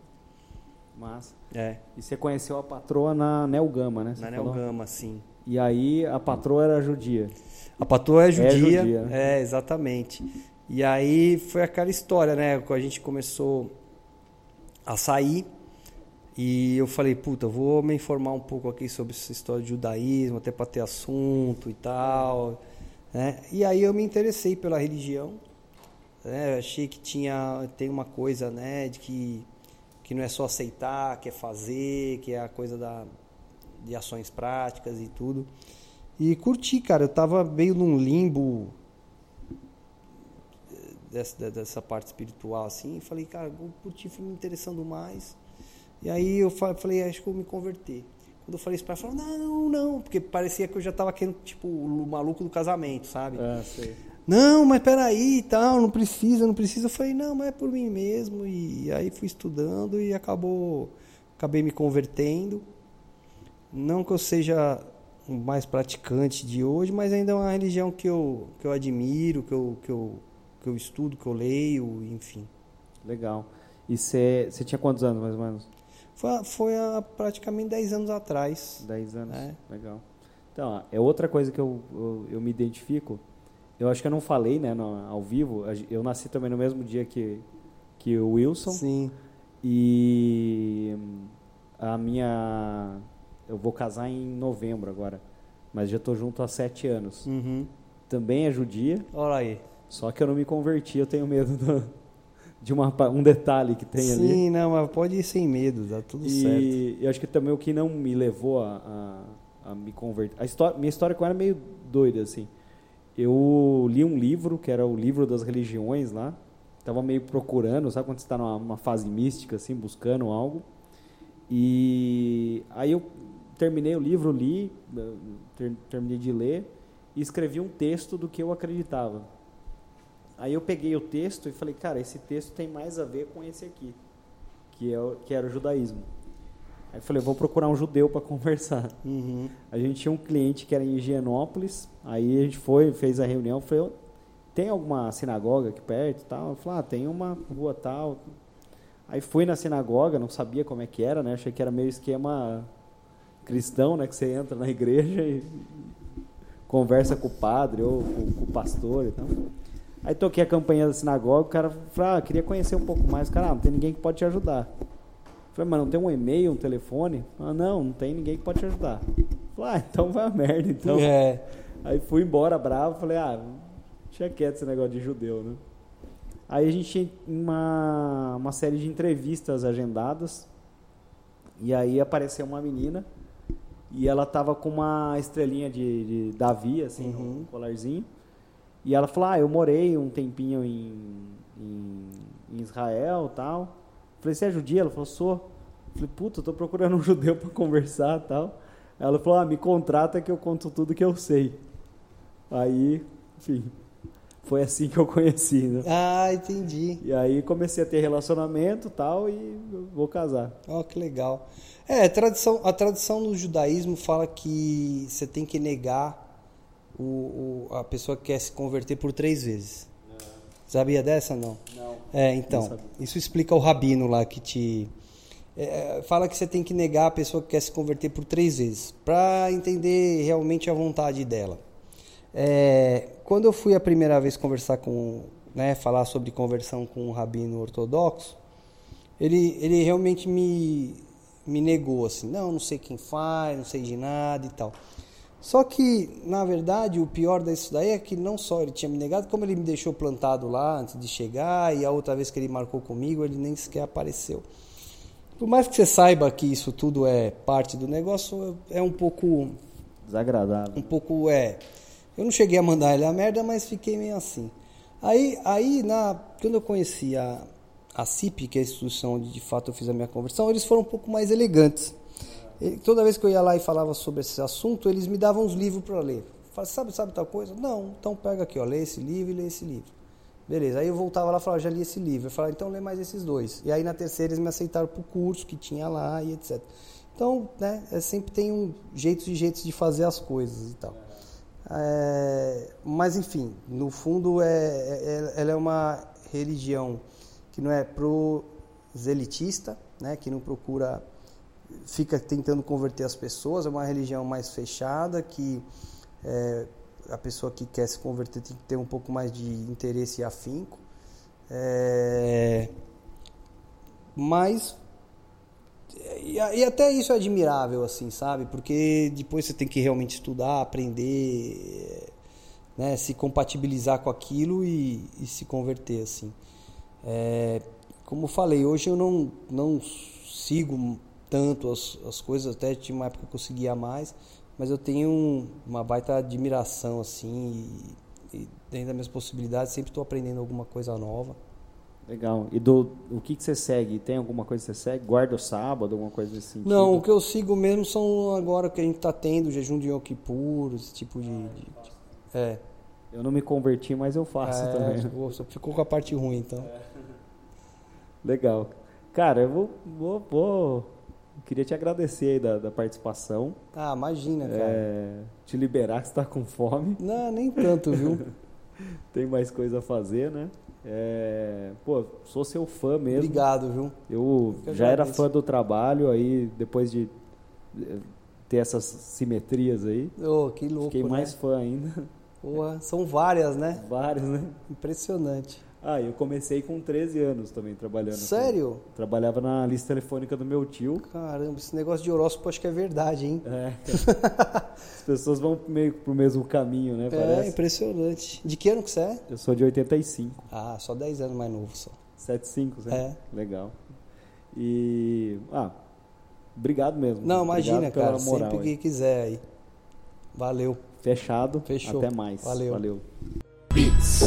Massa. É. E você conheceu a patroa na Nelgama, né? Você na Nelgama, sim. E aí a patroa era judia. A patroa é judia. É, judia. é exatamente. E aí foi aquela história, né? Quando a gente começou a sair e eu falei, puta, vou me informar um pouco aqui sobre essa história de judaísmo, até para ter assunto e tal. Né? E aí eu me interessei pela religião. Né? Achei que tinha tem uma coisa, né, de que que não é só aceitar, que é fazer, que é a coisa da de ações práticas e tudo. E curti, cara. Eu tava meio num limbo dessa, dessa parte espiritual assim. E falei, cara, o curti, fui me interessando mais. E aí eu falei, acho que eu vou me converter. Quando eu falei isso pra ela, falou, não, não, porque parecia que eu já tava querendo, tipo, o maluco do casamento, sabe? É, sei. Não, mas peraí e tal, não precisa, não precisa. Eu falei, não, mas é por mim mesmo. E aí fui estudando e acabou, acabei me convertendo. Não que eu seja mais praticante de hoje, mas ainda é uma religião que eu, que eu admiro, que eu, que eu que eu estudo, que eu leio, enfim. Legal. E você tinha quantos anos, mais ou menos? Foi, foi há praticamente 10 anos atrás. 10 anos, é. legal. Então, é outra coisa que eu, eu, eu, me identifico. Eu acho que eu não falei, né, no, ao vivo. Eu nasci também no mesmo dia que, que o Wilson. Sim. E a minha... Eu vou casar em novembro agora. Mas já estou junto há sete anos. Uhum. Também é judia. Olha aí. Só que eu não me converti, eu tenho medo do, de uma, um detalhe que tem Sim, ali. Sim, não, mas pode ir sem medo, dá tudo e certo. E eu acho que também o que não me levou a, a, a me converter. A história, minha história com ela é meio doida, assim. eu li um livro, que era o livro das religiões lá. Tava meio procurando, sabe quando você está numa uma fase mística, assim, buscando algo. E aí eu terminei o livro, li, ter, terminei de ler e escrevi um texto do que eu acreditava. Aí eu peguei o texto e falei, cara, esse texto tem mais a ver com esse aqui, que, é, que era o judaísmo. Aí eu falei, vou procurar um judeu para conversar. Uhum. A gente tinha um cliente que era em Higienópolis, aí a gente foi, fez a reunião, falei, tem alguma sinagoga aqui perto tal? Eu falei, ah, tem uma rua tal. Aí fui na sinagoga, não sabia como é que era, né? Achei que era meio esquema cristão, né? Que você entra na igreja e conversa com o padre ou com, com o pastor e tal. Aí toquei a campanha da sinagoga, o cara falou, ah, queria conhecer um pouco mais. O cara, ah, não tem ninguém que pode te ajudar. Falei, mas não tem um e-mail, um telefone? Ah, não, não tem ninguém que pode te ajudar. Falei, ah, então vai a merda, então. É. Aí fui embora bravo, falei, ah, deixa quieto esse negócio de judeu, né? Aí a gente tinha uma, uma série de entrevistas agendadas, e aí apareceu uma menina, e ela tava com uma estrelinha de, de Davi, assim, Uhum. um colarzinho, e ela falou, ah, eu morei um tempinho em, em, em Israel tal. Falei, você é judia? Ela falou, sou. Falei, puta, tô procurando um judeu para conversar tal. Ela falou, ah, me contrata que eu conto tudo que eu sei. Aí, enfim, foi assim que eu conheci, né? Ah, entendi. E aí comecei a ter relacionamento tal e vou casar. Ó, que legal. É, a tradição, a tradição do judaísmo fala que você tem que negar o, o- a pessoa que quer se converter por três vezes. Sabia dessa não? Não. É, Não então, sabia. isso explica o rabino lá que te. é, fala que você tem que negar a pessoa que quer se converter por três vezes, para entender realmente a vontade dela. É, quando eu fui a primeira vez conversar com. Né, falar sobre conversão com um rabino ortodoxo, ele, ele realmente me, me negou assim: não, não sei quem faz, não sei de nada e tal. Só que, na verdade, o pior disso daí é que não só ele tinha me negado, como ele me deixou plantado lá antes de chegar, e a outra vez que ele marcou comigo, ele nem sequer apareceu. Por mais que você saiba que isso tudo é parte do negócio, é um pouco. Desagradável. Um pouco é. Eu não cheguei a mandar ele a merda, mas fiquei meio assim. Aí, aí na, quando eu conheci a, a CIP, que é a instituição onde de fato eu fiz a minha conversão, eles foram um pouco mais elegantes. E toda vez que eu ia lá e falava sobre esse assunto, eles me davam uns livros para ler. Falei, sabe, sabe tal coisa? Não, então pega aqui, ó, lê esse livro e lê esse livro. Beleza, aí eu voltava lá e falava, já li esse livro. Eu falava, então lê mais esses dois. E aí na terceira eles me aceitaram pro curso que tinha lá e etc. Então, né, é, sempre tem um jeitos e jeitos de fazer as coisas e tal. É, mas enfim, no fundo é, é- ela é uma religião que não é proselitista, né, que não procura fica tentando converter as pessoas, é uma religião mais fechada que é, a pessoa que quer se converter tem que ter um pouco mais de interesse e afinco. É, mas e, e até isso é admirável, assim, sabe? Porque depois você tem que realmente estudar, aprender, né? Se compatibilizar com aquilo e, e se converter, assim. É, como eu falei, hoje eu não, não sigo tanto as, as coisas, até tinha uma época que eu seguia mais, mas eu tenho um- uma baita admiração, assim, e, e dentro das minhas possibilidades, sempre estou aprendendo alguma coisa nova. Legal. E do o que, que você segue? Tem alguma coisa que você segue? Guarda o sábado, alguma coisa nesse sentido? Não, o que eu sigo mesmo são agora que a gente está tendo, jejum de Yom Kippur, esse tipo de... de- de- é, Eu não me converti, mas eu faço é, também. ficou com a parte ruim, então. Legal. Cara, eu vou, vou, vou- Queria te agradecer aí da, da participação. Ah, imagina, cara. É, te liberar que você tá com fome. Não, nem tanto, viu? Tem mais coisa a fazer, né? É, pô, sou seu fã mesmo. Obrigado, viu? Eu Eu já era fã do trabalho, aí depois de eh, ter essas simetrias aí, Ô, que louco, fiquei né? mais fã ainda. Porra, são várias, né? Vários, né? Impressionante. Ah, eu comecei com 13 anos também trabalhando. com- Sério? Trabalhava na lista telefônica do meu tio. Caramba, esse negócio de horóscopo acho que é verdade, hein? É, as pessoas vão meio pro mesmo caminho, né? É, Parece. impressionante. De que ano que você é? Eu sou de 85, Ah, só 10 anos mais novo só. 75, né? É. Legal. E. Ah, obrigado mesmo. Não, imagina, Obrigado cara. moral Sempre aí. que quiser aí. Valeu. Fechado. Fechou. Até mais. Valeu. Valeu. Beats.